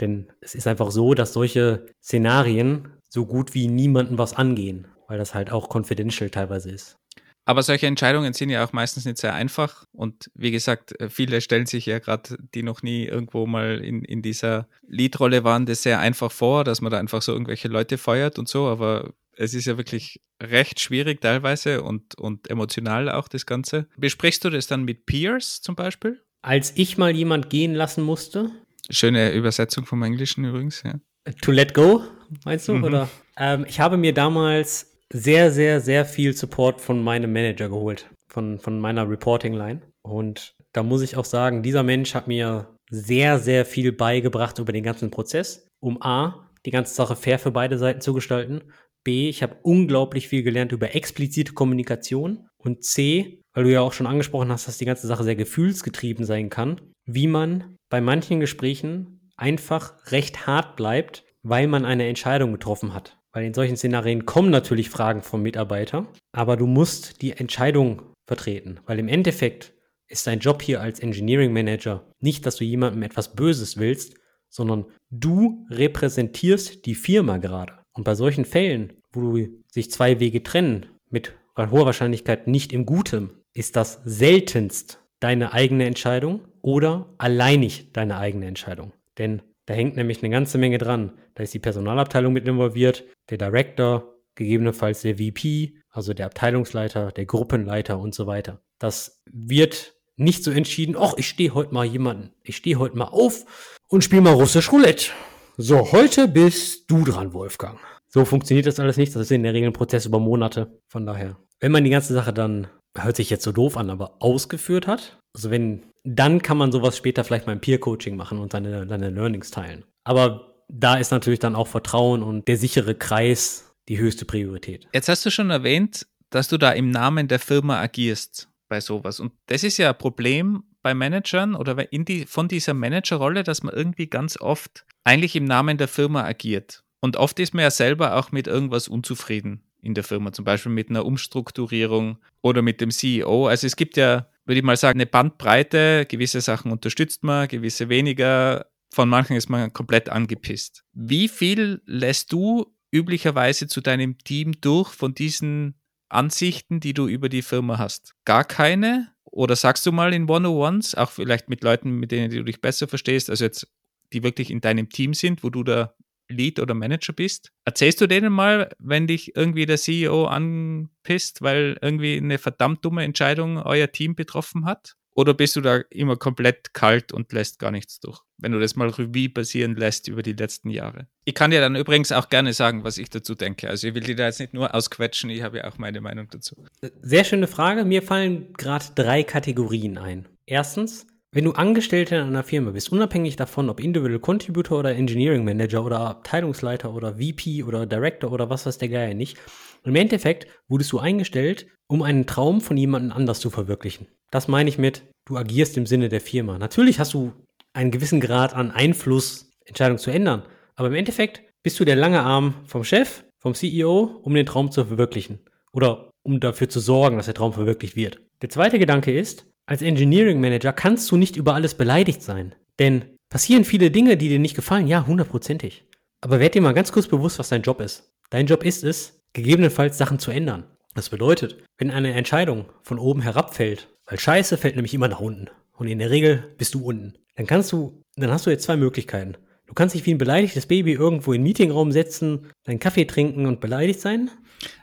Denn es ist einfach so, dass solche Szenarien so gut wie niemanden was angehen, weil das halt auch confidential teilweise ist. Aber solche Entscheidungen sind ja auch meistens nicht sehr einfach. Und wie gesagt, äh, viele stellen sich ja gerade, die noch nie irgendwo mal in, in dieser Leadrolle waren, das sehr einfach vor, dass man da einfach so irgendwelche Leute feuert und so. Aber es ist ja wirklich recht schwierig teilweise und, und emotional auch das Ganze. Besprichst du das dann mit Peers zum Beispiel? Als ich mal jemand gehen lassen musste. Schöne Übersetzung vom Englischen übrigens, ja. To let go, meinst du? Mhm. Oder? Ähm, ich habe mir damals sehr, sehr, sehr viel Support von meinem Manager geholt, von, von meiner Reporting-Line. Und da muss ich auch sagen, dieser Mensch hat mir sehr, sehr viel beigebracht über den ganzen Prozess, um A, die ganze Sache fair für beide Seiten zu gestalten, B, ich habe unglaublich viel gelernt über explizite Kommunikation und C, weil du ja auch schon angesprochen hast, dass die ganze Sache sehr gefühlsgetrieben sein kann, wie man bei manchen Gesprächen einfach recht hart bleibt, weil man eine Entscheidung getroffen hat. Weil in solchen Szenarien kommen natürlich Fragen vom Mitarbeiter, aber du musst die Entscheidung vertreten, weil im Endeffekt ist dein Job hier als Engineering Manager nicht, dass du jemandem etwas Böses willst, sondern du repräsentierst die Firma gerade. Und bei solchen Fällen, wo sich zwei Wege trennen, mit hoher Wahrscheinlichkeit nicht im Guten, ist das seltenst deine eigene Entscheidung oder alleinig deine eigene Entscheidung. Denn da hängt nämlich eine ganze Menge dran. Da ist die Personalabteilung mit involviert, der Director, gegebenenfalls der VP, also der Abteilungsleiter, der Gruppenleiter und so weiter. Das wird nicht so entschieden, ach, ich stehe heute mal jemanden, ich stehe heute mal auf und spiele mal russisch Roulette. So, heute bist du dran, Wolfgang. So funktioniert das alles nicht. Das ist in der Regel ein Prozess über Monate. Von daher, wenn man die ganze Sache dann, hört sich jetzt so doof an, aber ausgeführt hat, also wenn, dann kann man sowas später vielleicht mal im Peer-Coaching machen und seine, seine Learnings teilen. Aber da ist natürlich dann auch Vertrauen und der sichere Kreis die höchste Priorität. Jetzt hast du schon erwähnt, dass du da im Namen der Firma agierst bei sowas. Und das ist ja ein Problem bei Managern oder in die, von dieser Managerrolle, dass man irgendwie ganz oft eigentlich im Namen der Firma agiert. Und oft ist man ja selber auch mit irgendwas unzufrieden in der Firma, zum Beispiel mit einer Umstrukturierung oder mit dem CEO. Also es gibt ja, würde ich mal sagen, eine Bandbreite. Gewisse Sachen unterstützt man, gewisse weniger. Von manchen ist man komplett angepisst. Wie viel lässt du üblicherweise zu deinem Team durch von diesen Ansichten, die du über die Firma hast? Gar keine? Oder sagst du mal in One-on-Ones, auch vielleicht mit Leuten, mit denen du dich besser verstehst, also jetzt, die wirklich in deinem Team sind, wo du da Lead oder Manager bist? Erzählst du denen mal, wenn dich irgendwie der CEO anpisst, weil irgendwie eine verdammt dumme Entscheidung euer Team betroffen hat? Oder bist du da immer komplett kalt und lässt gar nichts durch? Wenn du das mal Revue passieren lässt über die letzten Jahre. Ich kann dir dann übrigens auch gerne sagen, was ich dazu denke. Also ich will dir da jetzt nicht nur ausquetschen, ich habe ja auch meine Meinung dazu. Sehr schöne Frage. Mir fallen gerade drei Kategorien ein. Erstens, wenn du Angestellter in einer Firma bist, unabhängig davon, ob Individual Contributor oder Engineering Manager oder Abteilungsleiter oder VP oder Director oder was weiß der Geier nicht, im Endeffekt wurdest du eingestellt, um einen Traum von jemandem anders zu verwirklichen. Das meine ich mit, du agierst im Sinne der Firma. Natürlich hast du einen gewissen Grad an Einfluss, Entscheidungen zu ändern. Aber im Endeffekt bist du der lange Arm vom Chef, vom CEO, um den Traum zu verwirklichen. Oder um dafür zu sorgen, dass der Traum verwirklicht wird. Der zweite Gedanke ist, als Engineering Manager kannst du nicht über alles beleidigt sein. Denn passieren viele Dinge, die dir nicht gefallen, ja, hundertprozentig. Aber werd dir mal ganz kurz bewusst, was dein Job ist. Dein Job ist es, gegebenenfalls Sachen zu ändern. Das bedeutet, wenn eine Entscheidung von oben herabfällt, weil Scheiße fällt nämlich immer nach unten und in der Regel bist du unten, dann kannst du, dann hast du jetzt zwei Möglichkeiten. Du kannst dich wie ein beleidigtes Baby irgendwo in den Meetingraum setzen, deinen Kaffee trinken und beleidigt sein.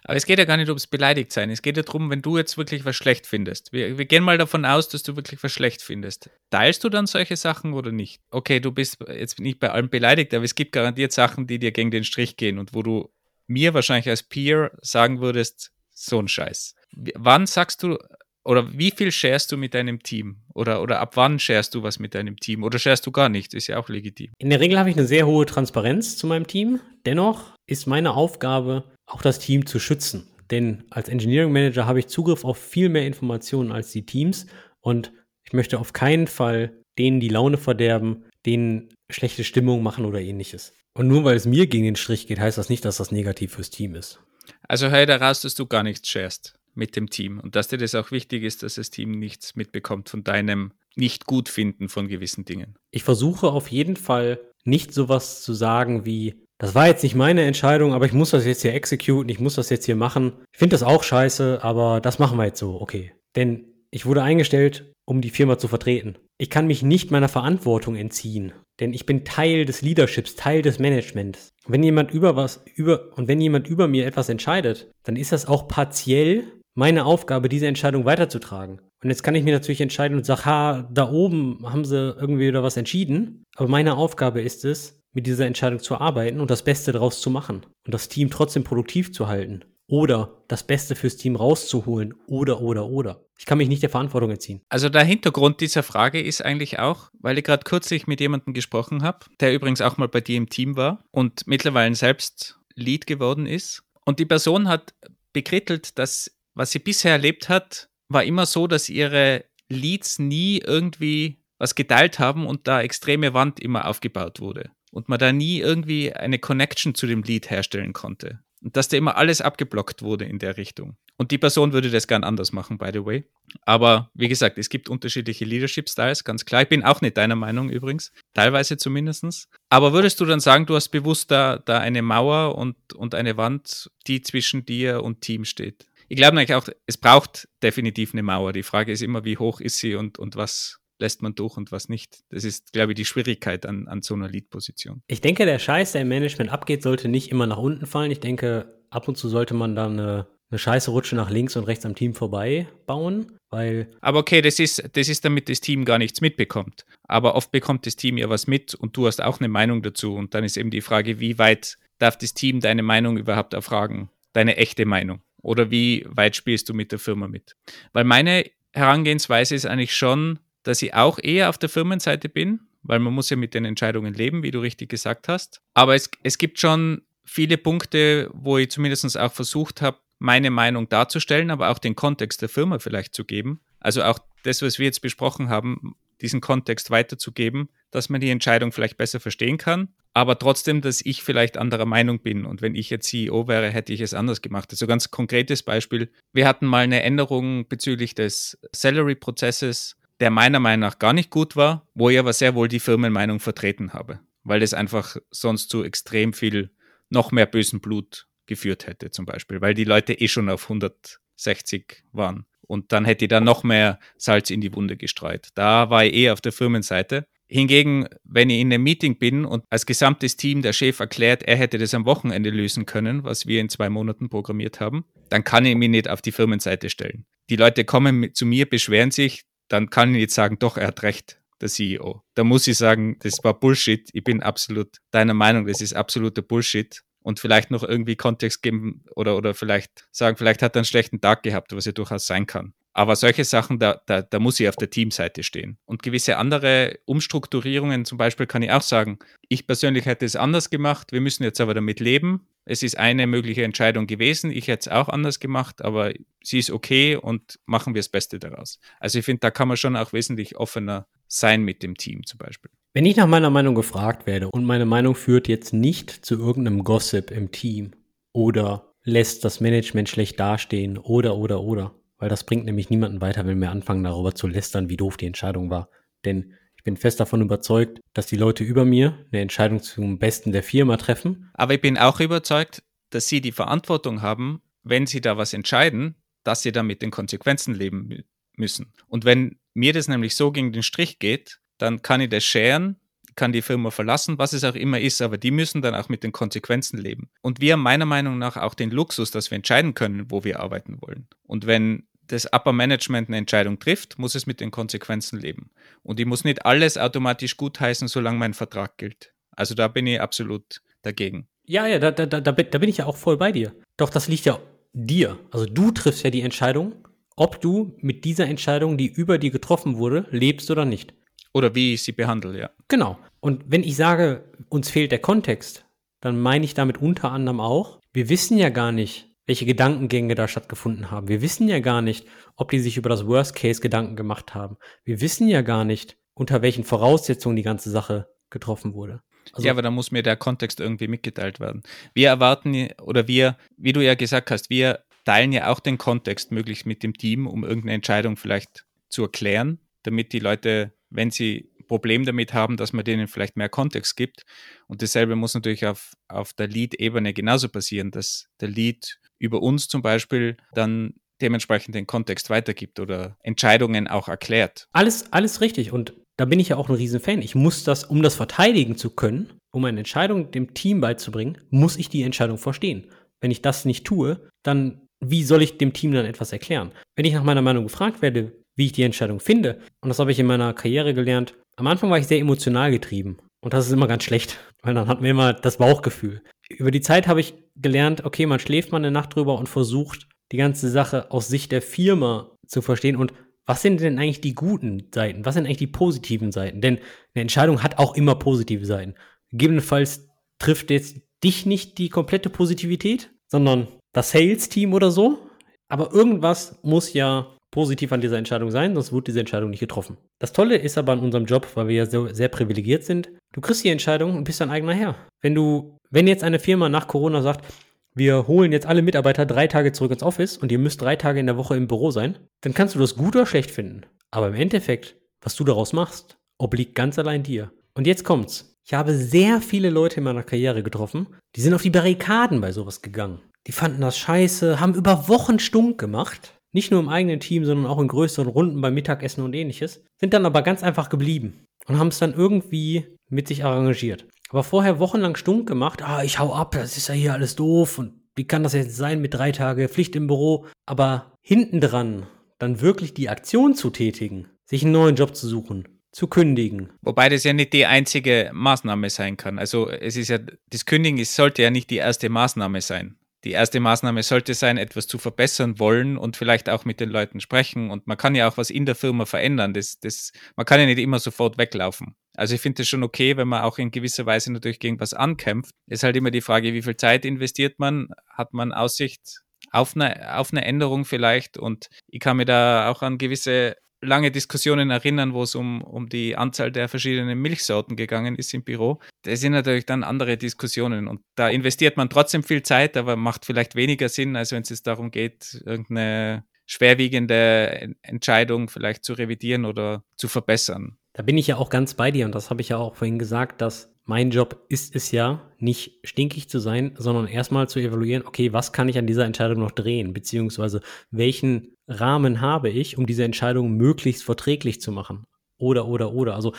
Aber es geht ja gar nicht ums beleidigt sein. Es geht ja darum, wenn du jetzt wirklich was schlecht findest. Wir, wir, gehen mal davon aus, dass du wirklich was schlecht findest. Teilst du dann solche Sachen oder nicht? Okay, du bist jetzt nicht bei allem beleidigt, aber es gibt garantiert Sachen, die dir gegen den Strich gehen und wo du mir wahrscheinlich als Peer sagen würdest, so ein Scheiß. Wann sagst du, oder wie viel sharest du mit deinem Team? Oder, oder ab wann sharest du was mit deinem Team? Oder sharest du gar nichts? Ist ja auch legitim. In der Regel habe ich eine sehr hohe Transparenz zu meinem Team. Dennoch ist meine Aufgabe, auch das Team zu schützen. Denn als Engineering Manager habe ich Zugriff auf viel mehr Informationen als die Teams und ich möchte auf keinen Fall denen die Laune verderben, denen schlechte Stimmung machen oder ähnliches. Und nur weil es mir gegen den Strich geht, heißt das nicht, dass das negativ fürs Team ist. Also hör daraus, dass du gar nichts sharest mit dem Team und dass dir das auch wichtig ist, dass das Team nichts mitbekommt von deinem Nicht-Gut-Finden von gewissen Dingen. Ich versuche auf jeden Fall nicht sowas zu sagen wie, das war jetzt nicht meine Entscheidung, aber ich muss das jetzt hier executen, ich muss das jetzt hier machen. Ich finde das auch scheiße, aber das machen wir jetzt so, okay. Denn ich wurde eingestellt, um die Firma zu vertreten. Ich kann mich nicht meiner Verantwortung entziehen. Denn ich bin Teil des Leaderships, Teil des Managements. Wenn jemand über was, über, und wenn jemand über mir etwas entscheidet, dann ist das auch partiell meine Aufgabe, diese Entscheidung weiterzutragen. Und jetzt kann ich mir natürlich entscheiden und sagen, ha, da oben haben sie irgendwie wieder was entschieden. Aber meine Aufgabe ist es, mit dieser Entscheidung zu arbeiten und das Beste daraus zu machen und das Team trotzdem produktiv zu halten oder das Beste fürs Team rauszuholen oder, oder, oder. Ich kann mich nicht der Verantwortung entziehen. Also der Hintergrund dieser Frage ist eigentlich auch, weil ich gerade kürzlich mit jemandem gesprochen habe, der übrigens auch mal bei dir im Team war und mittlerweile selbst Lead geworden ist. Und die Person hat bekrittelt, dass was sie bisher erlebt hat, war immer so, dass ihre Leads nie irgendwie was geteilt haben und da extreme Wand immer aufgebaut wurde. Und man da nie irgendwie eine Connection zu dem Lead herstellen konnte. Und dass da immer alles abgeblockt wurde in der Richtung. Und die Person würde das gern anders machen, by the way. Aber wie gesagt, es gibt unterschiedliche Leadership-Styles, ganz klar. Ich bin auch nicht deiner Meinung übrigens, teilweise zumindest. Aber würdest du dann sagen, du hast bewusst da, da eine Mauer und, und eine Wand, die zwischen dir und Team steht? Ich glaube eigentlich auch, es braucht definitiv eine Mauer. Die Frage ist immer, wie hoch ist sie und, und was lässt man durch und was nicht. Das ist, glaube ich, die Schwierigkeit an, an so einer Lead-Position. Ich denke, der Scheiß, der im Management abgeht, sollte nicht immer nach unten fallen. Ich denke, ab und zu sollte man dann eine, eine scheiße Rutsche nach links und rechts am Team vorbei bauen. Weil Aber okay, das ist, das ist damit das Team gar nichts mitbekommt. Aber oft bekommt das Team ja was mit und du hast auch eine Meinung dazu. Und dann ist eben die Frage, wie weit darf das Team deine Meinung überhaupt erfragen? Deine echte Meinung. Oder wie weit spielst du mit der Firma mit? Weil meine Herangehensweise ist eigentlich schon, dass ich auch eher auf der Firmenseite bin, weil man muss ja mit den Entscheidungen leben, wie du richtig gesagt hast. Aber es, es gibt schon viele Punkte, wo ich zumindest auch versucht habe, meine Meinung darzustellen, aber auch den Kontext der Firma vielleicht zu geben. Also auch das, was wir jetzt besprochen haben, diesen Kontext weiterzugeben, dass man die Entscheidung vielleicht besser verstehen kann, aber trotzdem, dass ich vielleicht anderer Meinung bin. Und wenn ich jetzt CEO wäre, hätte ich es anders gemacht. Also ganz konkretes Beispiel. Wir hatten mal eine Änderung bezüglich des Salary-Prozesses, der meiner Meinung nach gar nicht gut war, wo ich aber sehr wohl die Firmenmeinung vertreten habe, weil das einfach sonst zu extrem viel noch mehr bösen Blut geführt hätte, zum Beispiel, weil die Leute eh schon auf 160 waren. Und dann hätte ich da noch mehr Salz in die Wunde gestreut. Da war ich eh auf der Firmenseite. Hingegen, wenn ich in einem Meeting bin und als gesamtes Team der Chef erklärt, er hätte das am Wochenende lösen können, was wir in zwei Monaten programmiert haben, dann kann ich mich nicht auf die Firmenseite stellen. Die Leute kommen zu mir, beschweren sich, dann kann ich nicht sagen, doch, er hat recht, der CEO. Da muss ich sagen, das war Bullshit. Ich bin absolut deiner Meinung, das ist absoluter Bullshit und vielleicht noch irgendwie Kontext geben oder, oder vielleicht sagen, vielleicht hat er einen schlechten Tag gehabt, was ja durchaus sein kann. Aber solche Sachen, da, da, da muss ich auf der Teamseite stehen. Und gewisse andere Umstrukturierungen, zum Beispiel kann ich auch sagen, ich persönlich hätte es anders gemacht, wir müssen jetzt aber damit leben. Es ist eine mögliche Entscheidung gewesen, ich hätte es auch anders gemacht, aber sie ist okay und machen wir das Beste daraus. Also ich finde, da kann man schon auch wesentlich offener sein mit dem Team zum Beispiel. Wenn ich nach meiner Meinung gefragt werde und meine Meinung führt jetzt nicht zu irgendeinem Gossip im Team oder lässt das Management schlecht dastehen oder oder oder, weil das bringt nämlich niemanden weiter, wenn wir anfangen darüber zu lästern, wie doof die Entscheidung war. Denn ich bin fest davon überzeugt, dass die Leute über mir eine Entscheidung zum Besten der Firma treffen. Aber ich bin auch überzeugt, dass sie die Verantwortung haben, wenn sie da was entscheiden, dass sie dann mit den Konsequenzen leben müssen. Und wenn mir das nämlich so gegen den Strich geht, dann kann ich das scheren, kann die Firma verlassen, was es auch immer ist, aber die müssen dann auch mit den Konsequenzen leben. Und wir haben meiner Meinung nach auch den Luxus, dass wir entscheiden können, wo wir arbeiten wollen. Und wenn das Upper Management eine Entscheidung trifft, muss es mit den Konsequenzen leben. Und ich muss nicht alles automatisch gutheißen, solange mein Vertrag gilt. Also da bin ich absolut dagegen. Ja, ja, da, da, da, da bin ich ja auch voll bei dir. Doch das liegt ja dir. Also du triffst ja die Entscheidung, ob du mit dieser Entscheidung, die über dir getroffen wurde, lebst oder nicht. Oder wie ich sie behandle, ja. Genau. Und wenn ich sage, uns fehlt der Kontext, dann meine ich damit unter anderem auch, wir wissen ja gar nicht, welche Gedankengänge da stattgefunden haben. Wir wissen ja gar nicht, ob die sich über das Worst Case Gedanken gemacht haben. Wir wissen ja gar nicht, unter welchen Voraussetzungen die ganze Sache getroffen wurde. Also, ja, aber da muss mir der Kontext irgendwie mitgeteilt werden. Wir erwarten, oder wir, wie du ja gesagt hast, wir teilen ja auch den Kontext möglichst mit dem Team, um irgendeine Entscheidung vielleicht zu erklären, damit die Leute wenn sie Problem damit haben, dass man denen vielleicht mehr Kontext gibt. Und dasselbe muss natürlich auf, auf der Lead-Ebene genauso passieren, dass der Lead über uns zum Beispiel dann dementsprechend den Kontext weitergibt oder Entscheidungen auch erklärt. Alles, alles richtig. Und da bin ich ja auch ein Riesenfan. Ich muss das, um das verteidigen zu können, um eine Entscheidung dem Team beizubringen, muss ich die Entscheidung verstehen. Wenn ich das nicht tue, dann wie soll ich dem Team dann etwas erklären? Wenn ich nach meiner Meinung gefragt werde, wie ich die Entscheidung finde. Und das habe ich in meiner Karriere gelernt. Am Anfang war ich sehr emotional getrieben. Und das ist immer ganz schlecht, weil dann hat man immer das Bauchgefühl. Über die Zeit habe ich gelernt, okay, man schläft mal eine Nacht drüber und versucht, die ganze Sache aus Sicht der Firma zu verstehen und was sind denn eigentlich die guten Seiten? Was sind eigentlich die positiven Seiten? Denn eine Entscheidung hat auch immer positive Seiten. Gegebenenfalls trifft jetzt dich nicht die komplette Positivität, sondern das Sales-Team oder so. Aber irgendwas muss ja positiv an dieser Entscheidung sein, sonst wird diese Entscheidung nicht getroffen. Das Tolle ist aber an unserem Job, weil wir ja so sehr privilegiert sind, du kriegst die Entscheidung und bist dein eigener Herr. Wenn du, wenn jetzt eine Firma nach Corona sagt, wir holen jetzt alle Mitarbeiter drei Tage zurück ins Office und ihr müsst drei Tage in der Woche im Büro sein, dann kannst du das gut oder schlecht finden. Aber im Endeffekt, was du daraus machst, obliegt ganz allein dir. Und jetzt kommt's. Ich habe sehr viele Leute in meiner Karriere getroffen, die sind auf die Barrikaden bei sowas gegangen. Die fanden das scheiße, haben über Wochen stunk gemacht nicht nur im eigenen Team, sondern auch in größeren Runden beim Mittagessen und ähnliches, sind dann aber ganz einfach geblieben und haben es dann irgendwie mit sich arrangiert. Aber vorher wochenlang stunk gemacht, ah, ich hau ab, das ist ja hier alles doof und wie kann das jetzt sein mit drei Tage Pflicht im Büro? Aber hinten dran dann wirklich die Aktion zu tätigen, sich einen neuen Job zu suchen, zu kündigen. Wobei das ja nicht die einzige Maßnahme sein kann. Also es ist ja, das Kündigen sollte ja nicht die erste Maßnahme sein die erste Maßnahme sollte sein, etwas zu verbessern wollen und vielleicht auch mit den Leuten sprechen. Und man kann ja auch was in der Firma verändern. Das, das, man kann ja nicht immer sofort weglaufen. Also ich finde es schon okay, wenn man auch in gewisser Weise natürlich gegen was ankämpft. Ist halt immer die Frage, wie viel Zeit investiert man? Hat man Aussicht auf eine, auf eine Änderung vielleicht. Und ich kann mir da auch an gewisse lange Diskussionen erinnern, wo es um, um die Anzahl der verschiedenen Milchsorten gegangen ist im Büro. Das sind natürlich dann andere Diskussionen und da investiert man trotzdem viel Zeit, aber macht vielleicht weniger Sinn, als wenn es jetzt darum geht, irgendeine schwerwiegende Entscheidung vielleicht zu revidieren oder zu verbessern. Da bin ich ja auch ganz bei dir und das habe ich ja auch vorhin gesagt, dass mein Job ist es ja, nicht stinkig zu sein, sondern erstmal zu evaluieren, okay, was kann ich an dieser Entscheidung noch drehen, beziehungsweise welchen Rahmen habe ich, um diese Entscheidung möglichst verträglich zu machen. Oder, oder, oder. Also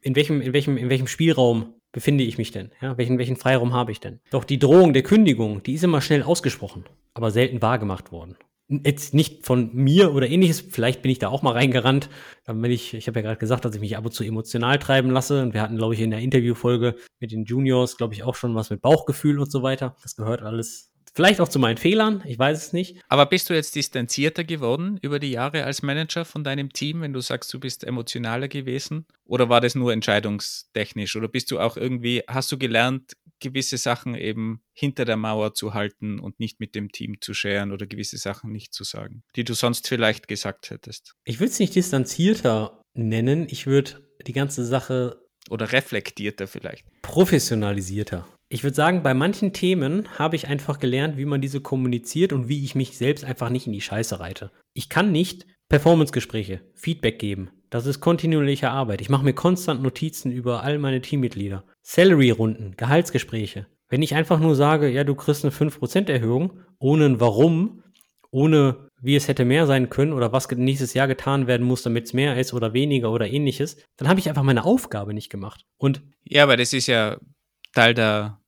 in welchem, in welchem, in welchem Spielraum befinde ich mich denn? Ja, welchen, welchen Freiraum habe ich denn? Doch die Drohung der Kündigung, die ist immer schnell ausgesprochen, aber selten wahrgemacht worden jetzt nicht von mir oder ähnliches, vielleicht bin ich da auch mal reingerannt, dann bin ich, ich habe ja gerade gesagt, dass ich mich ab und zu emotional treiben lasse und wir hatten, glaube ich, in der Interviewfolge mit den Juniors, glaube ich, auch schon was mit Bauchgefühl und so weiter. Das gehört alles Vielleicht auch zu meinen Fehlern, ich weiß es nicht. Aber bist du jetzt distanzierter geworden über die Jahre als Manager von deinem Team, wenn du sagst, du bist emotionaler gewesen? Oder war das nur entscheidungstechnisch? Oder bist du auch irgendwie, hast du gelernt, gewisse Sachen eben hinter der Mauer zu halten und nicht mit dem Team zu scheren oder gewisse Sachen nicht zu sagen, die du sonst vielleicht gesagt hättest? Ich würde es nicht distanzierter nennen. Ich würde die ganze Sache. Oder reflektierter vielleicht. Professionalisierter. Ich würde sagen, bei manchen Themen habe ich einfach gelernt, wie man diese kommuniziert und wie ich mich selbst einfach nicht in die Scheiße reite. Ich kann nicht Performancegespräche, Feedback geben. Das ist kontinuierliche Arbeit. Ich mache mir konstant Notizen über all meine Teammitglieder. Salary-Runden, Gehaltsgespräche. Wenn ich einfach nur sage, ja, du kriegst eine 5% Erhöhung, ohne ein Warum, ohne wie es hätte mehr sein können oder was nächstes Jahr getan werden muss, damit es mehr ist oder weniger oder ähnliches, dann habe ich einfach meine Aufgabe nicht gemacht. Und ja, aber das ist ja Teil der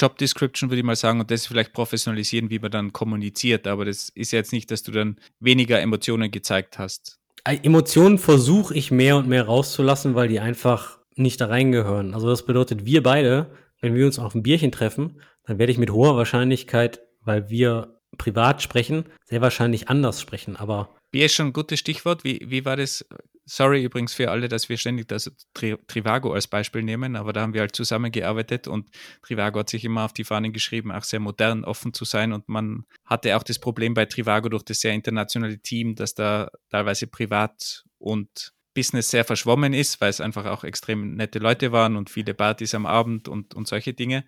Job Description, würde ich mal sagen, und das vielleicht professionalisieren, wie man dann kommuniziert. Aber das ist jetzt nicht, dass du dann weniger Emotionen gezeigt hast. Emotionen versuche ich mehr und mehr rauszulassen, weil die einfach nicht da reingehören. Also das bedeutet, wir beide, wenn wir uns auf ein Bierchen treffen, dann werde ich mit hoher Wahrscheinlichkeit, weil wir privat sprechen, sehr wahrscheinlich anders sprechen. Aber Bier ist schon ein gutes Stichwort. Wie, wie war das sorry übrigens für alle, dass wir ständig das Tri Trivago als Beispiel nehmen, aber da haben wir halt zusammengearbeitet und Trivago hat sich immer auf die Fahnen geschrieben, auch sehr modern, offen zu sein und man hatte auch das Problem bei Trivago durch das sehr internationale Team, dass da teilweise privat und Business sehr verschwommen ist, weil es einfach auch extrem nette Leute waren und viele Partys am Abend und, und solche Dinge.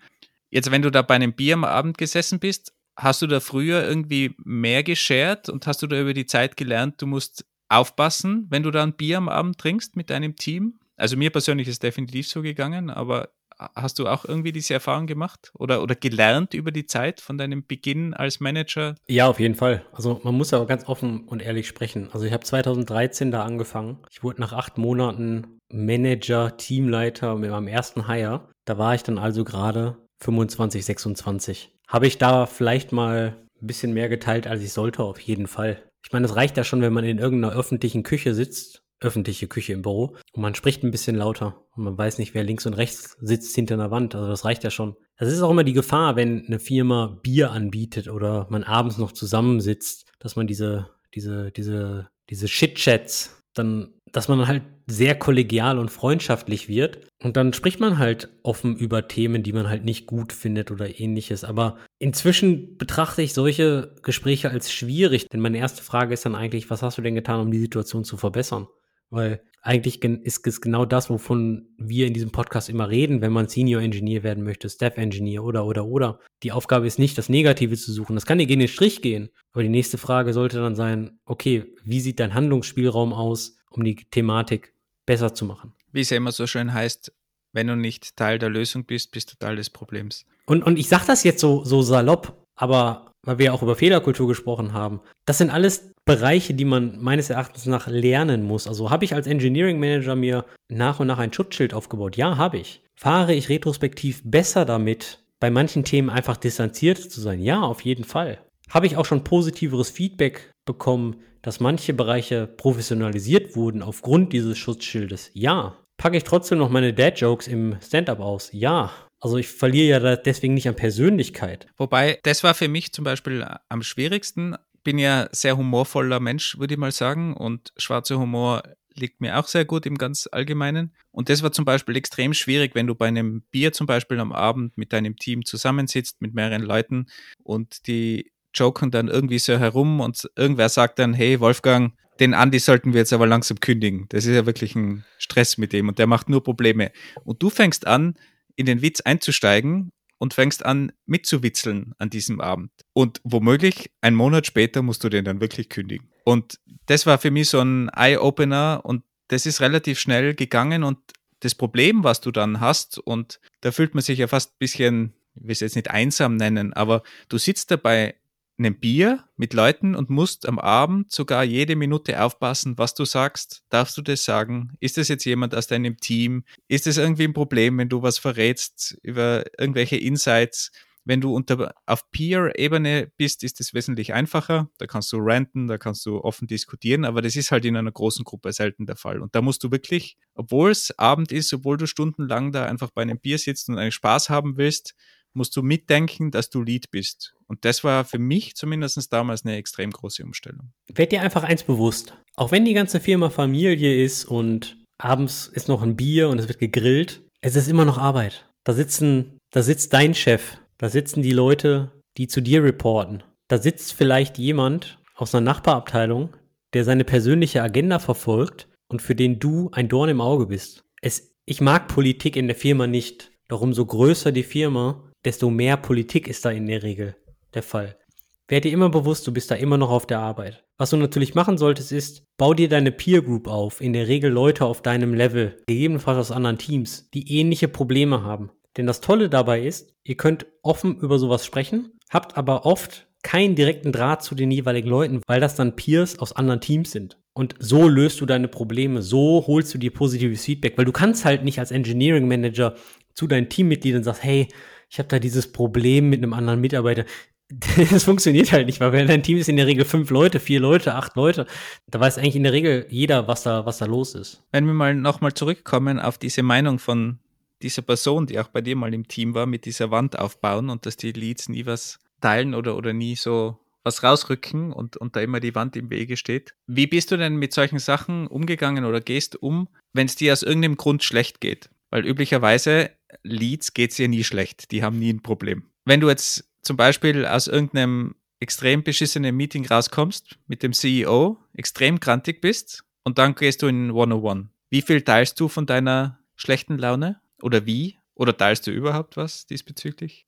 Jetzt, wenn du da bei einem Bier am Abend gesessen bist, hast du da früher irgendwie mehr geshared und hast du da über die Zeit gelernt, du musst aufpassen, wenn du da ein Bier am Abend trinkst mit deinem Team? Also mir persönlich ist definitiv so gegangen, aber hast du auch irgendwie diese Erfahrung gemacht oder, oder gelernt über die Zeit von deinem Beginn als Manager? Ja, auf jeden Fall. Also man muss ja ganz offen und ehrlich sprechen. Also ich habe 2013 da angefangen. Ich wurde nach acht Monaten Manager, Teamleiter mit meinem ersten Hire. Da war ich dann also gerade 25, 26. Habe ich da vielleicht mal ein bisschen mehr geteilt, als ich sollte, auf jeden Fall. Ich meine, es reicht ja schon, wenn man in irgendeiner öffentlichen Küche sitzt, öffentliche Küche im Büro, und man spricht ein bisschen lauter und man weiß nicht, wer links und rechts sitzt hinter einer Wand. Also das reicht ja schon. Das ist auch immer die Gefahr, wenn eine Firma Bier anbietet oder man abends noch zusammensitzt, dass man diese, diese, diese, diese Shit-Chats dann, dass man halt sehr kollegial und freundschaftlich wird. Und dann spricht man halt offen über Themen, die man halt nicht gut findet oder ähnliches. Aber inzwischen betrachte ich solche Gespräche als schwierig, denn meine erste Frage ist dann eigentlich, was hast du denn getan, um die Situation zu verbessern? Weil eigentlich ist es genau das, wovon wir in diesem Podcast immer reden, wenn man Senior Engineer werden möchte, Staff Engineer oder, oder, oder. Die Aufgabe ist nicht, das Negative zu suchen. Das kann dir gegen den Strich gehen. Aber die nächste Frage sollte dann sein, okay, wie sieht dein Handlungsspielraum aus, um die Thematik besser zu machen? Wie es ja immer so schön heißt, wenn du nicht Teil der Lösung bist, bist du Teil des Problems. Und, und ich sage das jetzt so, so salopp, aber weil wir ja auch über Fehlerkultur gesprochen haben, das sind alles Bereiche, die man meines Erachtens nach lernen muss. Also habe ich als Engineering Manager mir nach und nach ein Schutzschild aufgebaut? Ja, habe ich. Fahre ich retrospektiv besser damit, bei manchen Themen einfach distanziert zu sein? Ja, auf jeden Fall. Habe ich auch schon positiveres Feedback bekommen, dass manche Bereiche professionalisiert wurden aufgrund dieses Schutzschildes? Ja. Packe ich trotzdem noch meine Dad-Jokes im Stand-up aus? Ja. Also ich verliere ja deswegen nicht an Persönlichkeit. Wobei, das war für mich zum Beispiel am schwierigsten, bin ja sehr humorvoller Mensch, würde ich mal sagen. Und schwarzer Humor liegt mir auch sehr gut im ganz Allgemeinen. Und das war zum Beispiel extrem schwierig, wenn du bei einem Bier zum Beispiel am Abend mit deinem Team zusammensitzt, mit mehreren Leuten und die joken dann irgendwie so herum und irgendwer sagt dann, hey Wolfgang, den Andi sollten wir jetzt aber langsam kündigen. Das ist ja wirklich ein Stress mit dem und der macht nur Probleme. Und du fängst an, in den Witz einzusteigen und fängst an mitzuwitzeln an diesem Abend. Und womöglich einen Monat später musst du den dann wirklich kündigen. Und das war für mich so ein Eye-Opener und das ist relativ schnell gegangen und das Problem, was du dann hast, und da fühlt man sich ja fast ein bisschen, ich will es jetzt nicht einsam nennen, aber du sitzt dabei einem Bier mit Leuten und musst am Abend sogar jede Minute aufpassen, was du sagst. Darfst du das sagen? Ist das jetzt jemand aus deinem Team? Ist es irgendwie ein Problem, wenn du was verrätst über irgendwelche Insights? Wenn du unter, auf Peer-Ebene bist, ist es wesentlich einfacher. Da kannst du ranten, da kannst du offen diskutieren, aber das ist halt in einer großen Gruppe selten der Fall. Und da musst du wirklich, obwohl es Abend ist, obwohl du stundenlang da einfach bei einem Bier sitzt und einen Spaß haben willst, musst du mitdenken, dass du Lead bist. Und das war für mich zumindest damals eine extrem große Umstellung. Werd dir einfach eins bewusst. Auch wenn die ganze Firma Familie ist und abends ist noch ein Bier und es wird gegrillt, es ist immer noch Arbeit. Da sitzen, da sitzt dein Chef, da sitzen die Leute, die zu dir reporten. Da sitzt vielleicht jemand aus einer Nachbarabteilung, der seine persönliche Agenda verfolgt und für den du ein Dorn im Auge bist. Es, ich mag Politik in der Firma nicht. Doch umso größer die Firma, desto mehr Politik ist da in der Regel der Fall. Werd dir immer bewusst, du bist da immer noch auf der Arbeit. Was du natürlich machen solltest, ist, bau dir deine Peer Group auf, in der Regel Leute auf deinem Level, gegebenenfalls aus anderen Teams, die ähnliche Probleme haben. Denn das Tolle dabei ist, ihr könnt offen über sowas sprechen, habt aber oft keinen direkten Draht zu den jeweiligen Leuten, weil das dann Peers aus anderen Teams sind. Und so löst du deine Probleme, so holst du dir positives Feedback, weil du kannst halt nicht als Engineering Manager zu deinen Teammitgliedern sagen, hey, ich habe da dieses Problem mit einem anderen Mitarbeiter. Das funktioniert halt nicht, weil wenn dein Team ist in der Regel fünf Leute, vier Leute, acht Leute, da weiß eigentlich in der Regel jeder, was da, was da los ist. Wenn wir mal nochmal zurückkommen auf diese Meinung von dieser Person, die auch bei dir mal im Team war, mit dieser Wand aufbauen und dass die Leads nie was teilen oder, oder nie so was rausrücken und, und da immer die Wand im Wege steht. Wie bist du denn mit solchen Sachen umgegangen oder gehst um, wenn es dir aus irgendeinem Grund schlecht geht? Weil üblicherweise Leads geht es ja nie schlecht. Die haben nie ein Problem. Wenn du jetzt zum Beispiel aus irgendeinem extrem beschissenen Meeting rauskommst mit dem CEO, extrem grantig bist und dann gehst du in 101. Wie viel teilst du von deiner schlechten Laune? Oder wie? Oder teilst du überhaupt was diesbezüglich?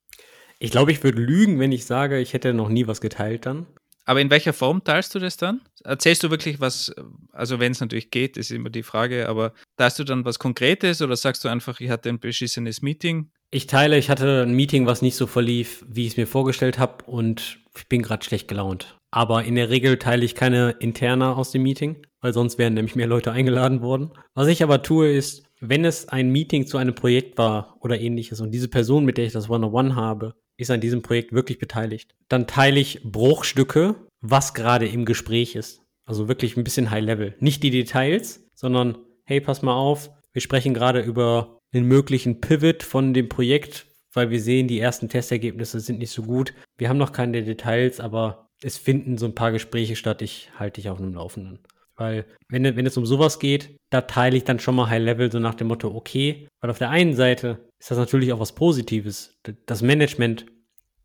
Ich glaube, ich würde lügen, wenn ich sage, ich hätte noch nie was geteilt dann. Aber in welcher Form teilst du das dann? Erzählst du wirklich was, also wenn es natürlich geht, ist immer die Frage, aber teilst du dann was Konkretes oder sagst du einfach, ich hatte ein beschissenes Meeting? Ich teile, ich hatte ein Meeting, was nicht so verlief, wie ich es mir vorgestellt habe und ich bin gerade schlecht gelaunt. Aber in der Regel teile ich keine interne aus dem Meeting, weil sonst wären nämlich mehr Leute eingeladen worden. Was ich aber tue, ist, wenn es ein Meeting zu einem Projekt war oder ähnliches und diese Person, mit der ich das One-on-One habe, ist an diesem Projekt wirklich beteiligt. Dann teile ich Bruchstücke, was gerade im Gespräch ist. Also wirklich ein bisschen High Level. Nicht die Details, sondern hey, pass mal auf, wir sprechen gerade über den möglichen Pivot von dem Projekt, weil wir sehen, die ersten Testergebnisse sind nicht so gut. Wir haben noch keine Details, aber es finden so ein paar Gespräche statt. Ich halte dich auf dem Laufenden. Weil, wenn, wenn es um sowas geht, da teile ich dann schon mal High Level so nach dem Motto, okay, weil auf der einen Seite ist das natürlich auch was Positives. Das Management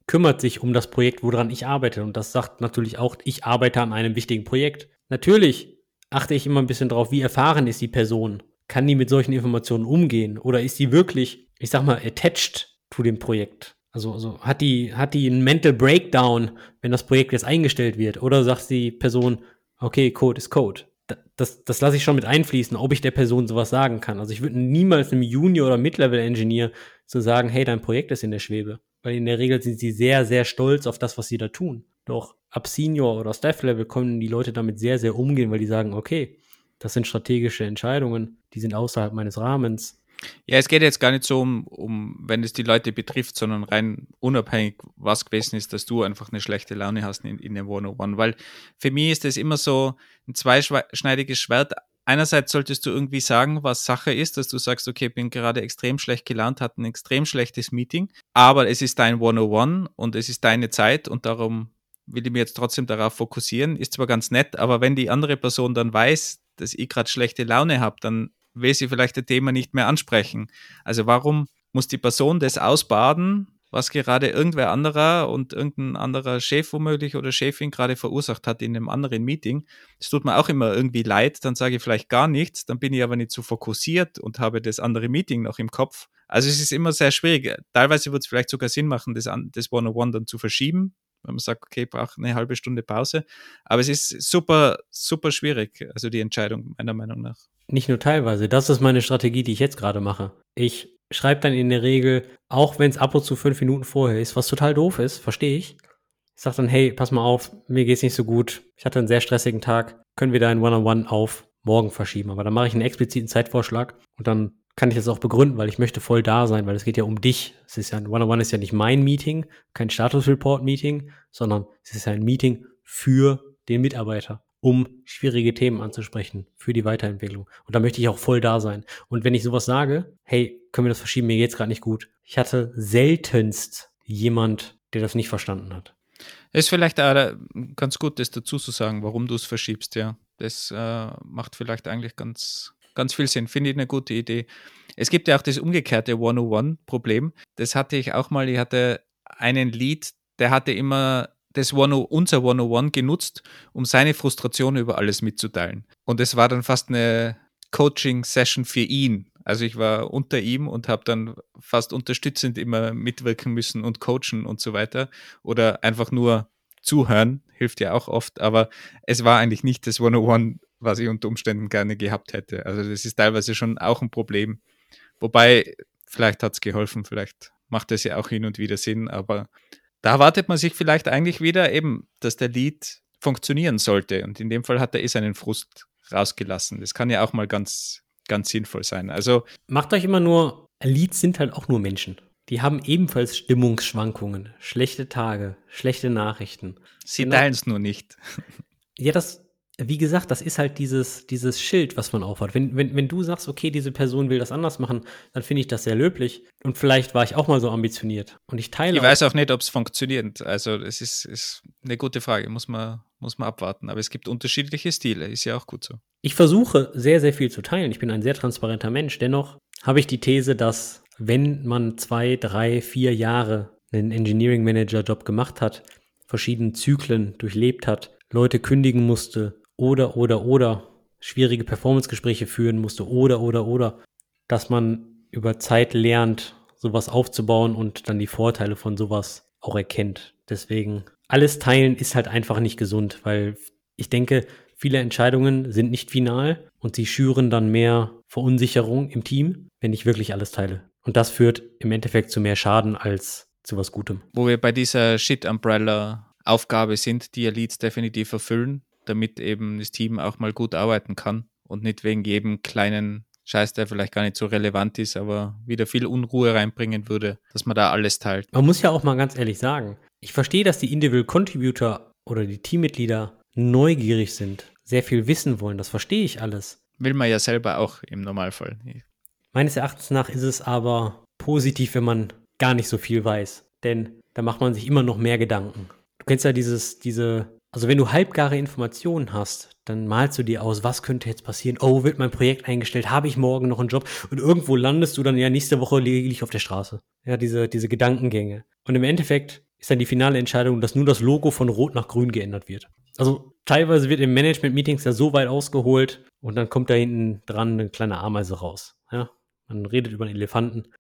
kümmert sich um das Projekt, woran ich arbeite. Und das sagt natürlich auch, ich arbeite an einem wichtigen Projekt. Natürlich achte ich immer ein bisschen drauf, wie erfahren ist die Person. Kann die mit solchen Informationen umgehen? Oder ist die wirklich, ich sag mal, attached zu dem Projekt? Also, also hat die, hat die einen Mental Breakdown, wenn das Projekt jetzt eingestellt wird? Oder sagt die Person, okay, Code ist Code? Das, das lasse ich schon mit einfließen, ob ich der Person sowas sagen kann. Also ich würde niemals einem Junior- oder Mid-Level-Engineer so sagen, hey, dein Projekt ist in der Schwebe. Weil in der Regel sind sie sehr, sehr stolz auf das, was sie da tun. Doch ab Senior oder Staff-Level können die Leute damit sehr, sehr umgehen, weil die sagen, okay, das sind strategische Entscheidungen, die sind außerhalb meines Rahmens. Ja, es geht jetzt gar nicht so um, um, wenn es die Leute betrifft, sondern rein unabhängig, was gewesen ist, dass du einfach eine schlechte Laune hast in, in dem 101. Weil für mich ist das immer so ein zweischneidiges Schwert. Einerseits solltest du irgendwie sagen, was Sache ist, dass du sagst, okay, bin gerade extrem schlecht gelaunt, hatte ein extrem schlechtes Meeting, aber es ist dein 101 und es ist deine Zeit und darum will ich mich jetzt trotzdem darauf fokussieren. Ist zwar ganz nett, aber wenn die andere Person dann weiß, dass ich gerade schlechte Laune habe, dann will sie vielleicht das Thema nicht mehr ansprechen. Also warum muss die Person das ausbaden was gerade irgendwer anderer und irgendein anderer Chef womöglich oder Chefin gerade verursacht hat in einem anderen Meeting. Das tut mir auch immer irgendwie leid, dann sage ich vielleicht gar nichts, dann bin ich aber nicht so fokussiert und habe das andere Meeting noch im Kopf. Also es ist immer sehr schwierig. Teilweise würde es vielleicht sogar Sinn machen, das, das One-on-One dann zu verschieben, wenn man sagt, okay, braucht eine halbe Stunde Pause. Aber es ist super, super schwierig, also die Entscheidung meiner Meinung nach. Nicht nur teilweise. Das ist meine Strategie, die ich jetzt gerade mache. Ich schreibe dann in der Regel, auch wenn es ab und zu fünf Minuten vorher ist, was total doof ist, verstehe ich. Ich sage dann, hey, pass mal auf, mir geht's nicht so gut. Ich hatte einen sehr stressigen Tag. Können wir da ein One-on-One -on -One auf morgen verschieben? Aber dann mache ich einen expliziten Zeitvorschlag und dann kann ich das auch begründen, weil ich möchte voll da sein, weil es geht ja um dich. Es ist ja ein One-on-One -on -One ist ja nicht mein Meeting, kein Status-Report-Meeting, sondern es ist ja ein Meeting für den Mitarbeiter um schwierige Themen anzusprechen für die Weiterentwicklung. Und da möchte ich auch voll da sein. Und wenn ich sowas sage, hey, können wir das verschieben, mir geht's gerade nicht gut. Ich hatte seltenst jemand, der das nicht verstanden hat. Ist vielleicht ganz gut, das dazu zu sagen, warum du es verschiebst, ja. Das äh, macht vielleicht eigentlich ganz, ganz viel Sinn. Finde ich eine gute Idee. Es gibt ja auch das umgekehrte One-on-One-Problem. Das hatte ich auch mal. Ich hatte einen Lead, der hatte immer das One unser 101 genutzt, um seine Frustration über alles mitzuteilen. Und es war dann fast eine Coaching-Session für ihn. Also ich war unter ihm und habe dann fast unterstützend immer mitwirken müssen und coachen und so weiter. Oder einfach nur zuhören, hilft ja auch oft. Aber es war eigentlich nicht das 101, was ich unter Umständen gerne gehabt hätte. Also das ist teilweise schon auch ein Problem. Wobei, vielleicht hat es geholfen, vielleicht macht es ja auch hin und wieder Sinn, aber da erwartet man sich vielleicht eigentlich wieder eben, dass der Lead funktionieren sollte. Und in dem Fall hat er eh seinen Frust rausgelassen. Das kann ja auch mal ganz, ganz sinnvoll sein. Also macht euch immer nur, Leads sind halt auch nur Menschen. Die haben ebenfalls Stimmungsschwankungen, schlechte Tage, schlechte Nachrichten. Sie genau. teilen es nur nicht. Ja, das, wie gesagt, das ist halt dieses, dieses Schild, was man aufhat. Wenn, wenn, wenn du sagst, okay, diese Person will das anders machen, dann finde ich das sehr löblich. Und vielleicht war ich auch mal so ambitioniert. Und ich teile. Ich weiß auch nicht, ob es funktioniert. Also, es ist, ist eine gute Frage. Muss man, muss man abwarten. Aber es gibt unterschiedliche Stile. Ist ja auch gut so. Ich versuche sehr, sehr viel zu teilen. Ich bin ein sehr transparenter Mensch. Dennoch habe ich die These, dass wenn man zwei, drei, vier Jahre einen Engineering Manager Job gemacht hat, verschiedene Zyklen durchlebt hat, Leute kündigen musste, oder, oder, oder schwierige Performance-Gespräche führen musste oder, oder, oder, dass man über Zeit lernt, sowas aufzubauen und dann die Vorteile von sowas auch erkennt. Deswegen, alles teilen ist halt einfach nicht gesund, weil ich denke, viele Entscheidungen sind nicht final und sie schüren dann mehr Verunsicherung im Team, wenn ich wirklich alles teile. Und das führt im Endeffekt zu mehr Schaden als zu was Gutem. Wo wir bei dieser Shit-Umbrella-Aufgabe sind, die Elites definitiv erfüllen, damit eben das Team auch mal gut arbeiten kann und nicht wegen jedem kleinen Scheiß, der vielleicht gar nicht so relevant ist, aber wieder viel Unruhe reinbringen würde, dass man da alles teilt. Man muss ja auch mal ganz ehrlich sagen, ich verstehe, dass die Individual Contributor oder die Teammitglieder neugierig sind, sehr viel wissen wollen, das verstehe ich alles. Will man ja selber auch im Normalfall. Meines Erachtens nach ist es aber positiv, wenn man gar nicht so viel weiß, denn da macht man sich immer noch mehr Gedanken. Du kennst ja dieses, diese also wenn du halbgare Informationen hast, dann malst du dir aus, was könnte jetzt passieren? Oh, wird mein Projekt eingestellt? Habe ich morgen noch einen Job? Und irgendwo landest du dann ja nächste Woche liege auf der Straße. Ja, diese, diese Gedankengänge. Und im Endeffekt ist dann die finale Entscheidung, dass nur das Logo von Rot nach Grün geändert wird. Also teilweise wird im Management-Meetings ja so weit ausgeholt und dann kommt da hinten dran eine kleine Ameise raus. Ja, man redet über einen Elefanten.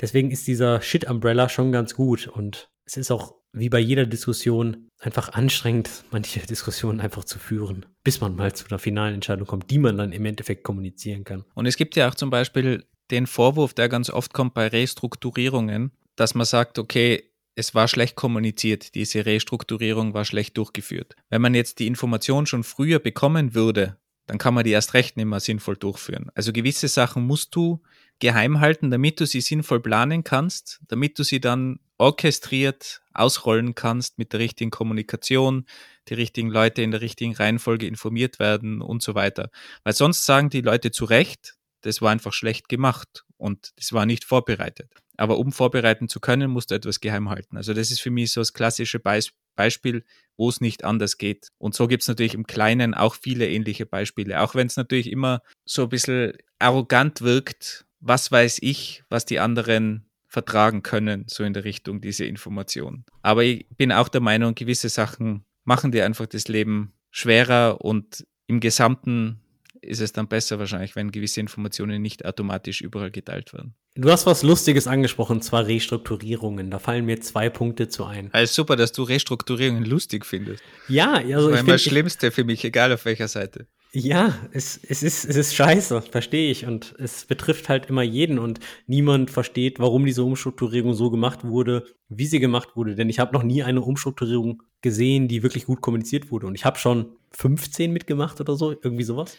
Deswegen ist dieser Shit-Umbrella schon ganz gut und es ist auch wie bei jeder Diskussion einfach anstrengend, manche Diskussionen einfach zu führen, bis man mal zu einer finalen Entscheidung kommt, die man dann im Endeffekt kommunizieren kann. Und es gibt ja auch zum Beispiel den Vorwurf, der ganz oft kommt bei Restrukturierungen, dass man sagt, okay, es war schlecht kommuniziert, diese Restrukturierung war schlecht durchgeführt. Wenn man jetzt die Information schon früher bekommen würde, dann kann man die erst recht nicht mehr sinnvoll durchführen. Also gewisse Sachen musst du geheim halten, damit du sie sinnvoll planen kannst, damit du sie dann orchestriert ausrollen kannst mit der richtigen Kommunikation, die richtigen Leute in der richtigen Reihenfolge informiert werden und so weiter. Weil sonst sagen die Leute zu Recht, das war einfach schlecht gemacht und das war nicht vorbereitet. Aber um vorbereiten zu können, musst du etwas geheim halten. Also das ist für mich so das klassische Beis Beispiel, wo es nicht anders geht. Und so gibt es natürlich im Kleinen auch viele ähnliche Beispiele. Auch wenn es natürlich immer so ein bisschen arrogant wirkt, was weiß ich, was die anderen vertragen können, so in der Richtung diese Information. Aber ich bin auch der Meinung, gewisse Sachen machen dir einfach das Leben schwerer und im Gesamten ist es dann besser wahrscheinlich, wenn gewisse Informationen nicht automatisch überall geteilt werden. Du hast was Lustiges angesprochen, zwar Restrukturierungen. Da fallen mir zwei Punkte zu ein. Also super, dass du Restrukturierungen lustig findest. Ja, also das ist das Schlimmste für mich, egal auf welcher Seite. Ja, es, es, ist, es ist scheiße, verstehe ich. Und es betrifft halt immer jeden und niemand versteht, warum diese Umstrukturierung so gemacht wurde, wie sie gemacht wurde. Denn ich habe noch nie eine Umstrukturierung gesehen, die wirklich gut kommuniziert wurde. Und ich habe schon 15 mitgemacht oder so, irgendwie sowas.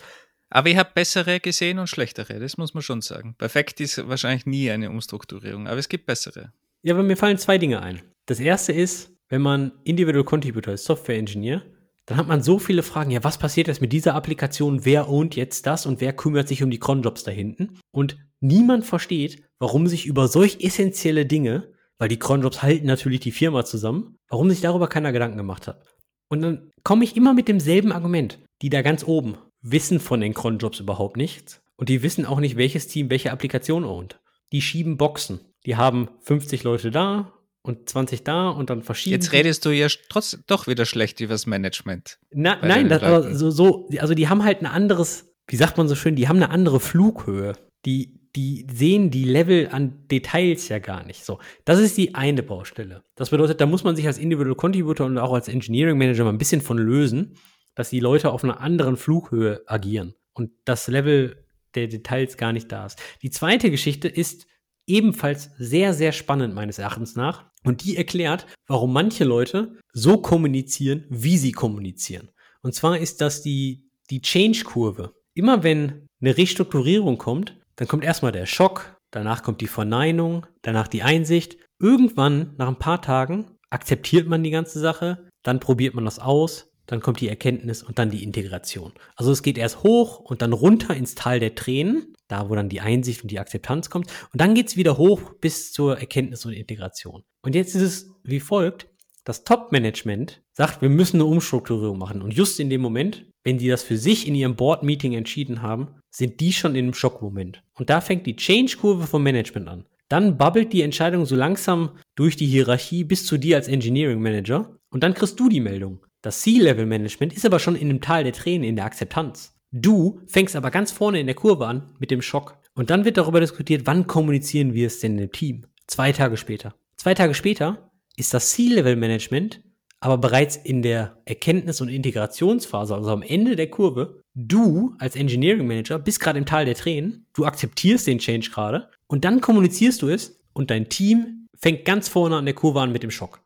Aber ich habe bessere gesehen und schlechtere, das muss man schon sagen. Perfekt ist wahrscheinlich nie eine Umstrukturierung, aber es gibt bessere. Ja, aber mir fallen zwei Dinge ein. Das erste ist, wenn man Individual Contributor ist, Software Engineer, dann hat man so viele Fragen. Ja, was passiert jetzt mit dieser Applikation? Wer ownt jetzt das und wer kümmert sich um die Cronjobs da hinten? Und niemand versteht, warum sich über solch essentielle Dinge, weil die Cronjobs halten natürlich die Firma zusammen, warum sich darüber keiner Gedanken gemacht hat. Und dann komme ich immer mit demselben Argument. Die da ganz oben wissen von den Cronjobs überhaupt nichts. Und die wissen auch nicht, welches Team welche Applikation ownt. Die schieben Boxen. Die haben 50 Leute da und 20 da und dann verschieben. Jetzt redest du ja trotz doch wieder schlecht über das Management. Na, nein, das, aber so, so, also die haben halt ein anderes, wie sagt man so schön, die haben eine andere Flughöhe. Die, die sehen die Level an Details ja gar nicht. So, das ist die eine Baustelle. Das bedeutet, da muss man sich als Individual Contributor und auch als Engineering Manager mal ein bisschen von lösen, dass die Leute auf einer anderen Flughöhe agieren und das Level der Details gar nicht da ist. Die zweite Geschichte ist ebenfalls sehr, sehr spannend meines Erachtens nach. Und die erklärt, warum manche Leute so kommunizieren, wie sie kommunizieren. Und zwar ist das die, die Change-Kurve. Immer wenn eine Restrukturierung kommt, dann kommt erstmal der Schock, danach kommt die Verneinung, danach die Einsicht. Irgendwann, nach ein paar Tagen, akzeptiert man die ganze Sache, dann probiert man das aus, dann kommt die Erkenntnis und dann die Integration. Also es geht erst hoch und dann runter ins Tal der Tränen, da wo dann die Einsicht und die Akzeptanz kommt. Und dann geht es wieder hoch bis zur Erkenntnis und Integration. Und jetzt ist es wie folgt. Das Top-Management sagt, wir müssen eine Umstrukturierung machen. Und just in dem Moment, wenn die das für sich in ihrem Board-Meeting entschieden haben, sind die schon in einem Schockmoment. Und da fängt die Change-Kurve vom Management an. Dann bubbelt die Entscheidung so langsam durch die Hierarchie bis zu dir als Engineering Manager. Und dann kriegst du die Meldung. Das C-Level-Management ist aber schon in dem Tal der Tränen in der Akzeptanz. Du fängst aber ganz vorne in der Kurve an mit dem Schock. Und dann wird darüber diskutiert, wann kommunizieren wir es denn im Team? Zwei Tage später. Zwei Tage später ist das C-Level-Management aber bereits in der Erkenntnis- und Integrationsphase, also am Ende der Kurve. Du als Engineering Manager bist gerade im Tal der Tränen, du akzeptierst den Change gerade und dann kommunizierst du es und dein Team fängt ganz vorne an der Kurve an mit dem Schock.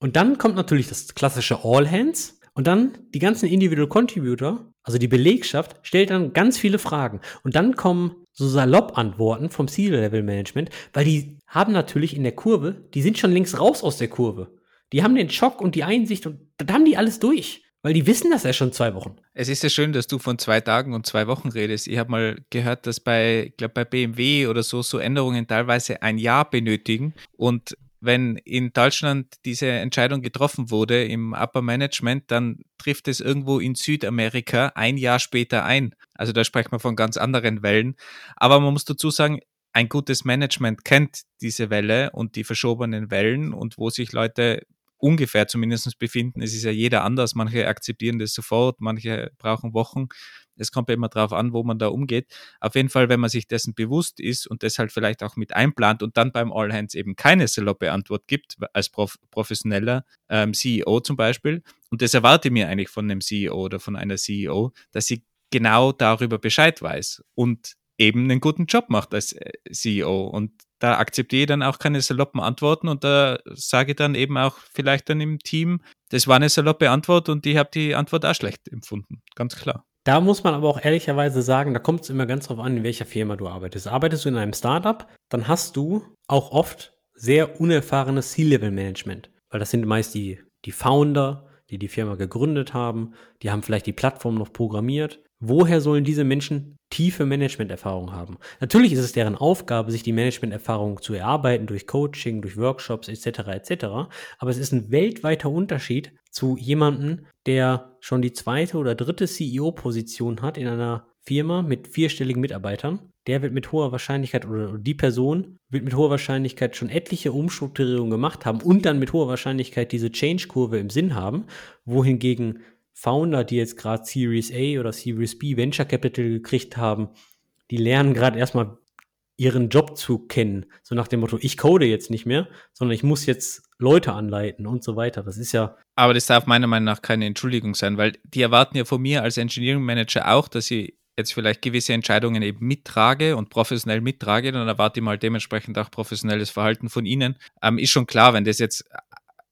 Und dann kommt natürlich das klassische All Hands und dann die ganzen Individual Contributor, also die Belegschaft, stellt dann ganz viele Fragen. Und dann kommen so salopp Antworten vom C-Level-Management, weil die haben natürlich in der Kurve, die sind schon längst raus aus der Kurve. Die haben den Schock und die Einsicht und dann haben die alles durch. Weil die wissen das ja schon zwei Wochen. Es ist ja schön, dass du von zwei Tagen und zwei Wochen redest. Ich habe mal gehört, dass bei, ich glaube, bei BMW oder so, so Änderungen teilweise ein Jahr benötigen. Und wenn in Deutschland diese Entscheidung getroffen wurde im Upper Management, dann trifft es irgendwo in Südamerika ein Jahr später ein. Also da sprechen wir von ganz anderen Wellen. Aber man muss dazu sagen, ein gutes Management kennt diese Welle und die verschobenen Wellen und wo sich Leute ungefähr zumindest befinden. Es ist ja jeder anders. Manche akzeptieren das sofort, manche brauchen Wochen. Es kommt immer darauf an, wo man da umgeht. Auf jeden Fall, wenn man sich dessen bewusst ist und das halt vielleicht auch mit einplant und dann beim All Hands eben keine saloppe Antwort gibt, als prof professioneller ähm, CEO zum Beispiel, und das erwarte ich mir eigentlich von einem CEO oder von einer CEO, dass sie genau darüber Bescheid weiß und eben einen guten Job macht als äh, CEO. Und da akzeptiere ich dann auch keine saloppen Antworten und da sage ich dann eben auch vielleicht dann im Team, das war eine saloppe Antwort und ich habe die Antwort auch schlecht empfunden. Ganz klar. Da muss man aber auch ehrlicherweise sagen, da kommt es immer ganz drauf an, in welcher Firma du arbeitest. Arbeitest du in einem Startup, dann hast du auch oft sehr unerfahrenes C-Level-Management, weil das sind meist die, die Founder, die die Firma gegründet haben, die haben vielleicht die Plattform noch programmiert. Woher sollen diese Menschen tiefe Managementerfahrung haben? Natürlich ist es deren Aufgabe, sich die Managementerfahrung zu erarbeiten durch Coaching, durch Workshops etc. etc. Aber es ist ein weltweiter Unterschied zu jemandem, der schon die zweite oder dritte CEO-Position hat in einer Firma mit vierstelligen Mitarbeitern, der wird mit hoher Wahrscheinlichkeit oder die Person wird mit hoher Wahrscheinlichkeit schon etliche Umstrukturierungen gemacht haben und dann mit hoher Wahrscheinlichkeit diese Change-Kurve im Sinn haben, wohingegen Founder, die jetzt gerade Series A oder Series B Venture Capital gekriegt haben, die lernen gerade erstmal ihren Job zu kennen. So nach dem Motto, ich code jetzt nicht mehr, sondern ich muss jetzt Leute anleiten und so weiter. Das ist ja. Aber das darf meiner Meinung nach keine Entschuldigung sein, weil die erwarten ja von mir als Engineering Manager auch, dass ich jetzt vielleicht gewisse Entscheidungen eben mittrage und professionell mittrage, dann erwarte ich mal dementsprechend auch professionelles Verhalten von ihnen. Ähm, ist schon klar, wenn das jetzt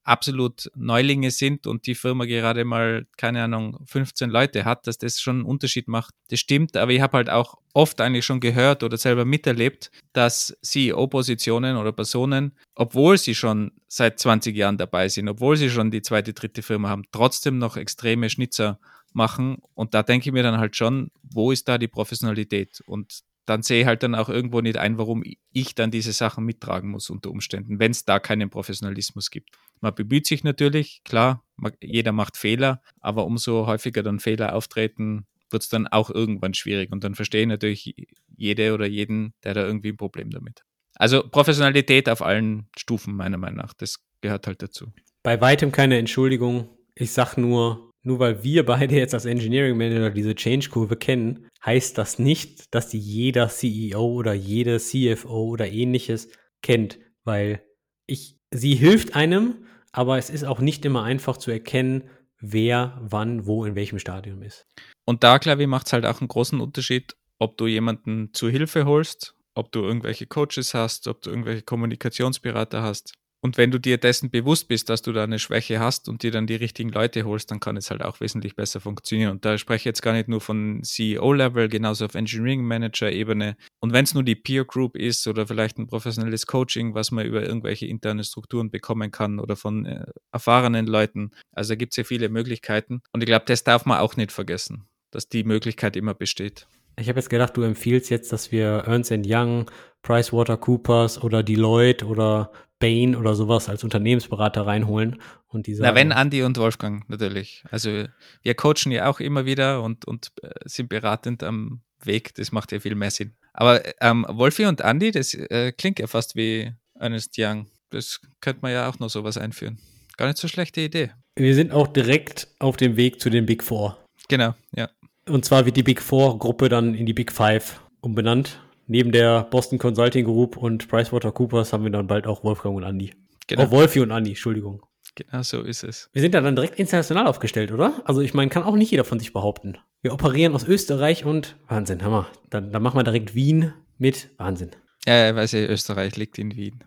absolut Neulinge sind und die Firma gerade mal, keine Ahnung, 15 Leute hat, dass das schon einen Unterschied macht. Das stimmt, aber ich habe halt auch oft eigentlich schon gehört oder selber miterlebt, dass CEO-Positionen oder Personen, obwohl sie schon seit 20 Jahren dabei sind, obwohl sie schon die zweite, dritte Firma haben, trotzdem noch extreme Schnitzer machen. Und da denke ich mir dann halt schon, wo ist da die Professionalität? Und dann sehe ich halt dann auch irgendwo nicht ein, warum ich dann diese Sachen mittragen muss unter Umständen, wenn es da keinen Professionalismus gibt. Man bemüht sich natürlich, klar, jeder macht Fehler, aber umso häufiger dann Fehler auftreten, wird es dann auch irgendwann schwierig. Und dann verstehe ich natürlich jede oder jeden, der da irgendwie ein Problem damit. Also Professionalität auf allen Stufen, meiner Meinung nach, das gehört halt dazu. Bei weitem keine Entschuldigung. Ich sag nur, nur weil wir beide jetzt als Engineering Manager diese Change-Kurve kennen, heißt das nicht, dass die jeder CEO oder jede CFO oder ähnliches kennt, weil ich, sie hilft einem, aber es ist auch nicht immer einfach zu erkennen, wer wann wo in welchem Stadium ist. Und da, glaube ich, macht es halt auch einen großen Unterschied, ob du jemanden zu Hilfe holst, ob du irgendwelche Coaches hast, ob du irgendwelche Kommunikationsberater hast. Und wenn du dir dessen bewusst bist, dass du da eine Schwäche hast und dir dann die richtigen Leute holst, dann kann es halt auch wesentlich besser funktionieren. Und da spreche ich jetzt gar nicht nur von CEO-Level, genauso auf Engineering Manager-Ebene. Und wenn es nur die Peer Group ist oder vielleicht ein professionelles Coaching, was man über irgendwelche interne Strukturen bekommen kann oder von äh, erfahrenen Leuten. Also gibt es ja viele Möglichkeiten. Und ich glaube, das darf man auch nicht vergessen, dass die Möglichkeit immer besteht. Ich habe jetzt gedacht, du empfiehlst jetzt, dass wir Ernst Young, PricewaterCoopers oder Deloitte oder Bain oder sowas als Unternehmensberater reinholen und diese. Na, wenn Andy und Wolfgang natürlich. Also wir coachen ja auch immer wieder und, und äh, sind beratend am Weg. Das macht ja viel mehr Sinn. Aber ähm, Wolfi und Andy, das äh, klingt ja fast wie Ernest Young. Das könnte man ja auch noch sowas einführen. Gar nicht so schlechte Idee. Wir sind auch direkt auf dem Weg zu den Big Four. Genau, ja. Und zwar wird die Big Four Gruppe dann in die Big Five umbenannt neben der Boston Consulting Group und PricewaterCoopers haben wir dann bald auch Wolfgang und Andi. Genau. Auch Wolfi und Andi, Entschuldigung. Genau so ist es. Wir sind da dann direkt international aufgestellt, oder? Also ich meine, kann auch nicht jeder von sich behaupten. Wir operieren aus Österreich und Wahnsinn, Hammer. Dann, dann machen wir direkt Wien mit Wahnsinn. Ja, ich weiß ja, Österreich liegt in Wien.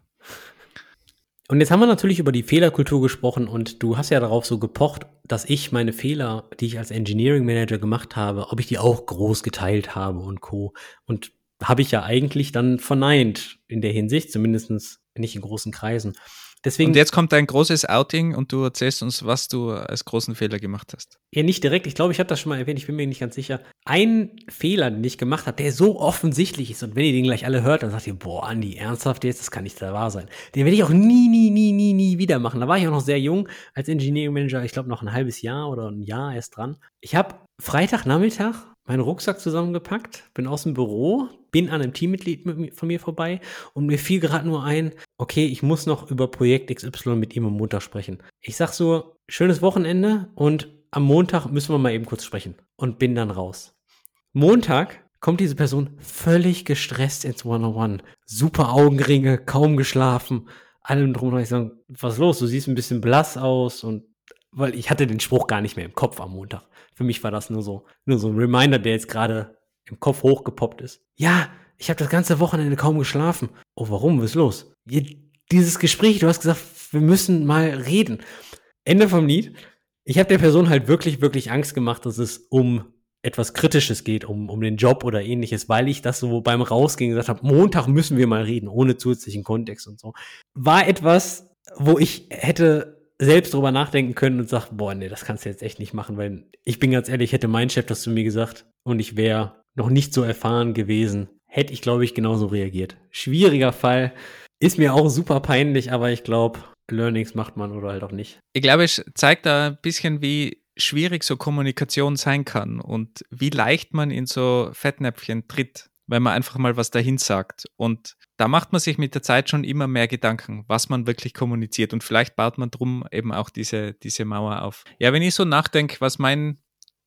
Und jetzt haben wir natürlich über die Fehlerkultur gesprochen und du hast ja darauf so gepocht, dass ich meine Fehler, die ich als Engineering Manager gemacht habe, ob ich die auch groß geteilt habe und co. Und habe ich ja eigentlich dann verneint in der Hinsicht, zumindest nicht in großen Kreisen. Deswegen, und jetzt kommt ein großes Outing und du erzählst uns, was du als großen Fehler gemacht hast. Ja, nicht direkt. Ich glaube, ich habe das schon mal erwähnt. Ich bin mir nicht ganz sicher. Ein Fehler, den ich gemacht habe, der so offensichtlich ist und wenn ihr den gleich alle hört, dann sagt ihr, boah, Andi, ernsthaft jetzt, das kann nicht da wahr sein. Den werde ich auch nie, nie, nie, nie, nie wieder machen. Da war ich auch noch sehr jung als Engineering Manager. Ich glaube, noch ein halbes Jahr oder ein Jahr erst dran. Ich habe Freitagnachmittag meinen Rucksack zusammengepackt, bin aus dem Büro, bin an einem Teammitglied von mir vorbei und mir fiel gerade nur ein, okay, ich muss noch über Projekt XY mit ihm am Montag sprechen. Ich sag so, schönes Wochenende und am Montag müssen wir mal eben kurz sprechen und bin dann raus. Montag kommt diese Person völlig gestresst ins One-on-One. Super Augenringe, kaum geschlafen, allem drum und ich sage, was ist los? Du siehst ein bisschen blass aus und weil ich hatte den Spruch gar nicht mehr im Kopf am Montag. Für mich war das nur so, nur so ein Reminder, der jetzt gerade im Kopf hochgepoppt ist. Ja, ich habe das ganze Wochenende kaum geschlafen. Oh, warum? Was ist los? Dieses Gespräch, du hast gesagt, wir müssen mal reden. Ende vom Lied. Ich habe der Person halt wirklich, wirklich Angst gemacht, dass es um etwas Kritisches geht, um, um den Job oder ähnliches, weil ich das so beim Rausgehen gesagt habe, Montag müssen wir mal reden, ohne zusätzlichen Kontext und so. War etwas, wo ich hätte selbst drüber nachdenken können und sagt, boah, nee, das kannst du jetzt echt nicht machen, weil ich bin ganz ehrlich, hätte mein Chef das zu mir gesagt und ich wäre noch nicht so erfahren gewesen, hätte ich, glaube ich, genauso reagiert. Schwieriger Fall. Ist mir auch super peinlich, aber ich glaube, Learnings macht man oder halt auch nicht. Ich glaube, es zeigt da ein bisschen, wie schwierig so Kommunikation sein kann und wie leicht man in so Fettnäpfchen tritt, wenn man einfach mal was dahin sagt. Und da macht man sich mit der Zeit schon immer mehr Gedanken, was man wirklich kommuniziert. Und vielleicht baut man drum eben auch diese, diese Mauer auf. Ja, wenn ich so nachdenke, was mein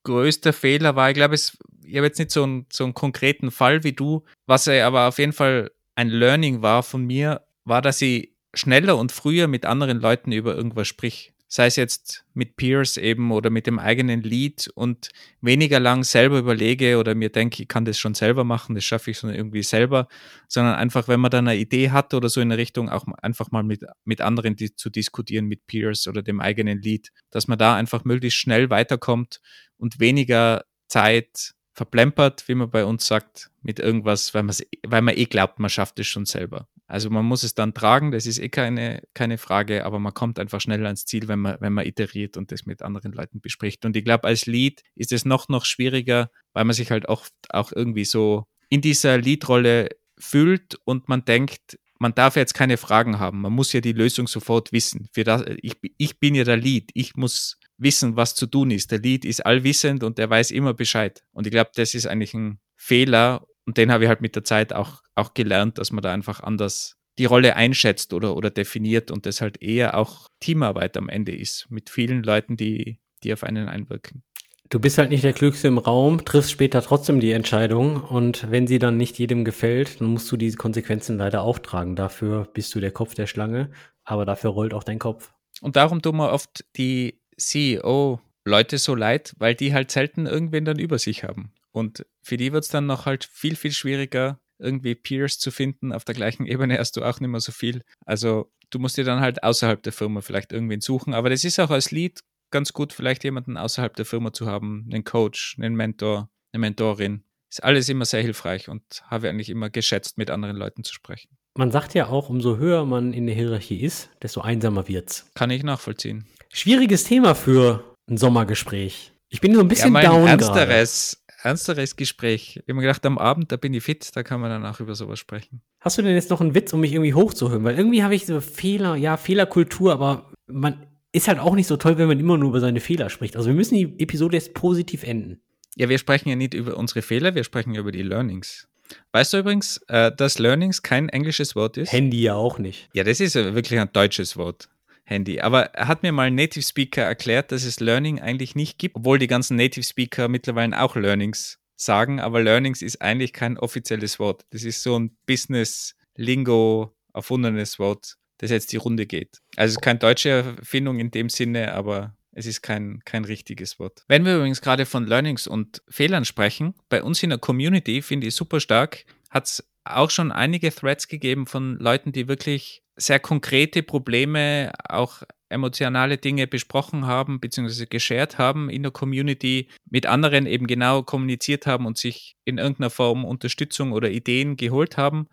größter Fehler war, ich glaube, ich habe jetzt nicht so einen, so einen konkreten Fall wie du, was aber auf jeden Fall ein Learning war von mir, war, dass ich schneller und früher mit anderen Leuten über irgendwas sprich sei es jetzt mit Peers eben oder mit dem eigenen Lied und weniger lang selber überlege oder mir denke, ich kann das schon selber machen, das schaffe ich schon irgendwie selber, sondern einfach, wenn man dann eine Idee hat oder so in der Richtung, auch einfach mal mit, mit anderen die, zu diskutieren, mit Peers oder dem eigenen Lied, dass man da einfach möglichst schnell weiterkommt und weniger Zeit verplempert, wie man bei uns sagt, mit irgendwas, weil, weil man eh glaubt, man schafft es schon selber. Also man muss es dann tragen, das ist eh keine, keine Frage, aber man kommt einfach schneller ans Ziel, wenn man, wenn man iteriert und das mit anderen Leuten bespricht. Und ich glaube, als Lead ist es noch, noch schwieriger, weil man sich halt auch, auch irgendwie so in dieser Lead-Rolle fühlt und man denkt, man darf jetzt keine Fragen haben. Man muss ja die Lösung sofort wissen. Für das, ich, ich bin ja der Lead. Ich muss wissen, was zu tun ist. Der Lead ist allwissend und der weiß immer Bescheid. Und ich glaube, das ist eigentlich ein Fehler und den habe ich halt mit der Zeit auch, auch gelernt, dass man da einfach anders die Rolle einschätzt oder, oder definiert und das halt eher auch Teamarbeit am Ende ist, mit vielen Leuten, die, die auf einen einwirken. Du bist halt nicht der Klügste im Raum, triffst später trotzdem die Entscheidung und wenn sie dann nicht jedem gefällt, dann musst du diese Konsequenzen leider auch tragen. Dafür bist du der Kopf der Schlange, aber dafür rollt auch dein Kopf. Und darum tun wir oft die CEO-Leute so leid, weil die halt selten irgendwen dann über sich haben. Und für die wird es dann noch halt viel, viel schwieriger, irgendwie Peers zu finden. Auf der gleichen Ebene hast du auch nicht mehr so viel. Also du musst dir dann halt außerhalb der Firma vielleicht irgendwen suchen. Aber das ist auch als Lead ganz gut, vielleicht jemanden außerhalb der Firma zu haben, einen Coach, einen Mentor, eine Mentorin. Ist alles immer sehr hilfreich und habe eigentlich immer geschätzt, mit anderen Leuten zu sprechen. Man sagt ja auch, umso höher man in der Hierarchie ist, desto einsamer wird's. Kann ich nachvollziehen. Schwieriges Thema für ein Sommergespräch. Ich bin so ein bisschen ja, down. Ernsteres, ernsteres Gespräch. Ich habe mir gedacht, am Abend, da bin ich fit, da kann man danach über sowas sprechen. Hast du denn jetzt noch einen Witz, um mich irgendwie hochzuhören? Weil irgendwie habe ich so Fehler, ja, Fehlerkultur, aber man ist halt auch nicht so toll, wenn man immer nur über seine Fehler spricht. Also wir müssen die Episode jetzt positiv enden. Ja, wir sprechen ja nicht über unsere Fehler, wir sprechen über die Learnings. Weißt du übrigens, äh, dass Learnings kein englisches Wort ist? Handy ja auch nicht. Ja, das ist wirklich ein deutsches Wort. Handy. Aber hat mir mal ein Native Speaker erklärt, dass es Learning eigentlich nicht gibt, obwohl die ganzen Native Speaker mittlerweile auch Learnings sagen, aber Learnings ist eigentlich kein offizielles Wort. Das ist so ein Business-Lingo erfundenes Wort, das jetzt die Runde geht. Also es ist keine deutsche Erfindung in dem Sinne, aber es ist kein, kein richtiges Wort. Wenn wir übrigens gerade von Learnings und Fehlern sprechen, bei uns in der Community finde ich super stark, hat es auch schon einige Threads gegeben von Leuten, die wirklich sehr konkrete Probleme, auch emotionale Dinge besprochen haben, beziehungsweise geshared haben in der Community, mit anderen eben genau kommuniziert haben und sich in irgendeiner Form Unterstützung oder Ideen geholt haben.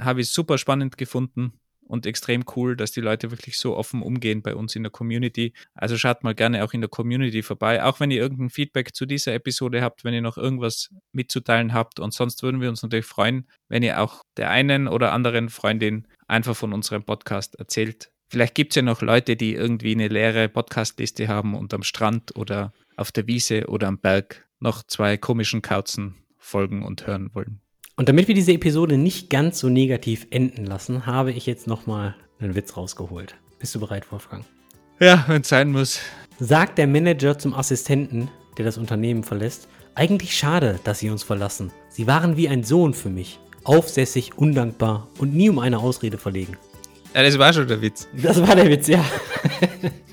Habe ich super spannend gefunden und extrem cool, dass die Leute wirklich so offen umgehen bei uns in der Community. Also schaut mal gerne auch in der Community vorbei, auch wenn ihr irgendein Feedback zu dieser Episode habt, wenn ihr noch irgendwas mitzuteilen habt. Und sonst würden wir uns natürlich freuen, wenn ihr auch der einen oder anderen Freundin einfach von unserem Podcast erzählt. Vielleicht gibt es ja noch Leute, die irgendwie eine leere Podcastliste haben und am Strand oder auf der Wiese oder am Berg noch zwei komischen Kauzen folgen und hören wollen. Und damit wir diese Episode nicht ganz so negativ enden lassen, habe ich jetzt nochmal einen Witz rausgeholt. Bist du bereit, Wolfgang? Ja, wenn es sein muss. Sagt der Manager zum Assistenten, der das Unternehmen verlässt, eigentlich schade, dass Sie uns verlassen. Sie waren wie ein Sohn für mich. Aufsässig, undankbar und nie um eine Ausrede verlegen. Ja, das war schon der Witz. Das war der Witz, ja.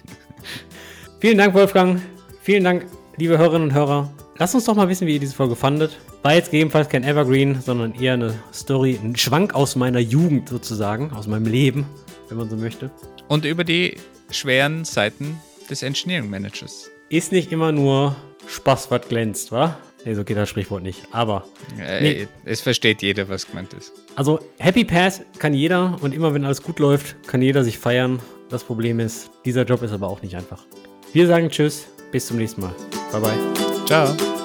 Vielen Dank, Wolfgang. Vielen Dank, liebe Hörerinnen und Hörer. Lasst uns doch mal wissen, wie ihr diese Folge fandet. War jetzt gegebenenfalls kein Evergreen, sondern eher eine Story, ein Schwank aus meiner Jugend sozusagen, aus meinem Leben, wenn man so möchte. Und über die schweren Seiten des Engineering Managers. Ist nicht immer nur Spaß, was glänzt, wa? Nee, so geht das Sprichwort nicht. Aber. Äh, nee. Es versteht jeder, was gemeint ist. Also, Happy Pass kann jeder und immer wenn alles gut läuft, kann jeder sich feiern. Das Problem ist, dieser Job ist aber auch nicht einfach. Wir sagen Tschüss, bis zum nächsten Mal. Bye bye. Ciao.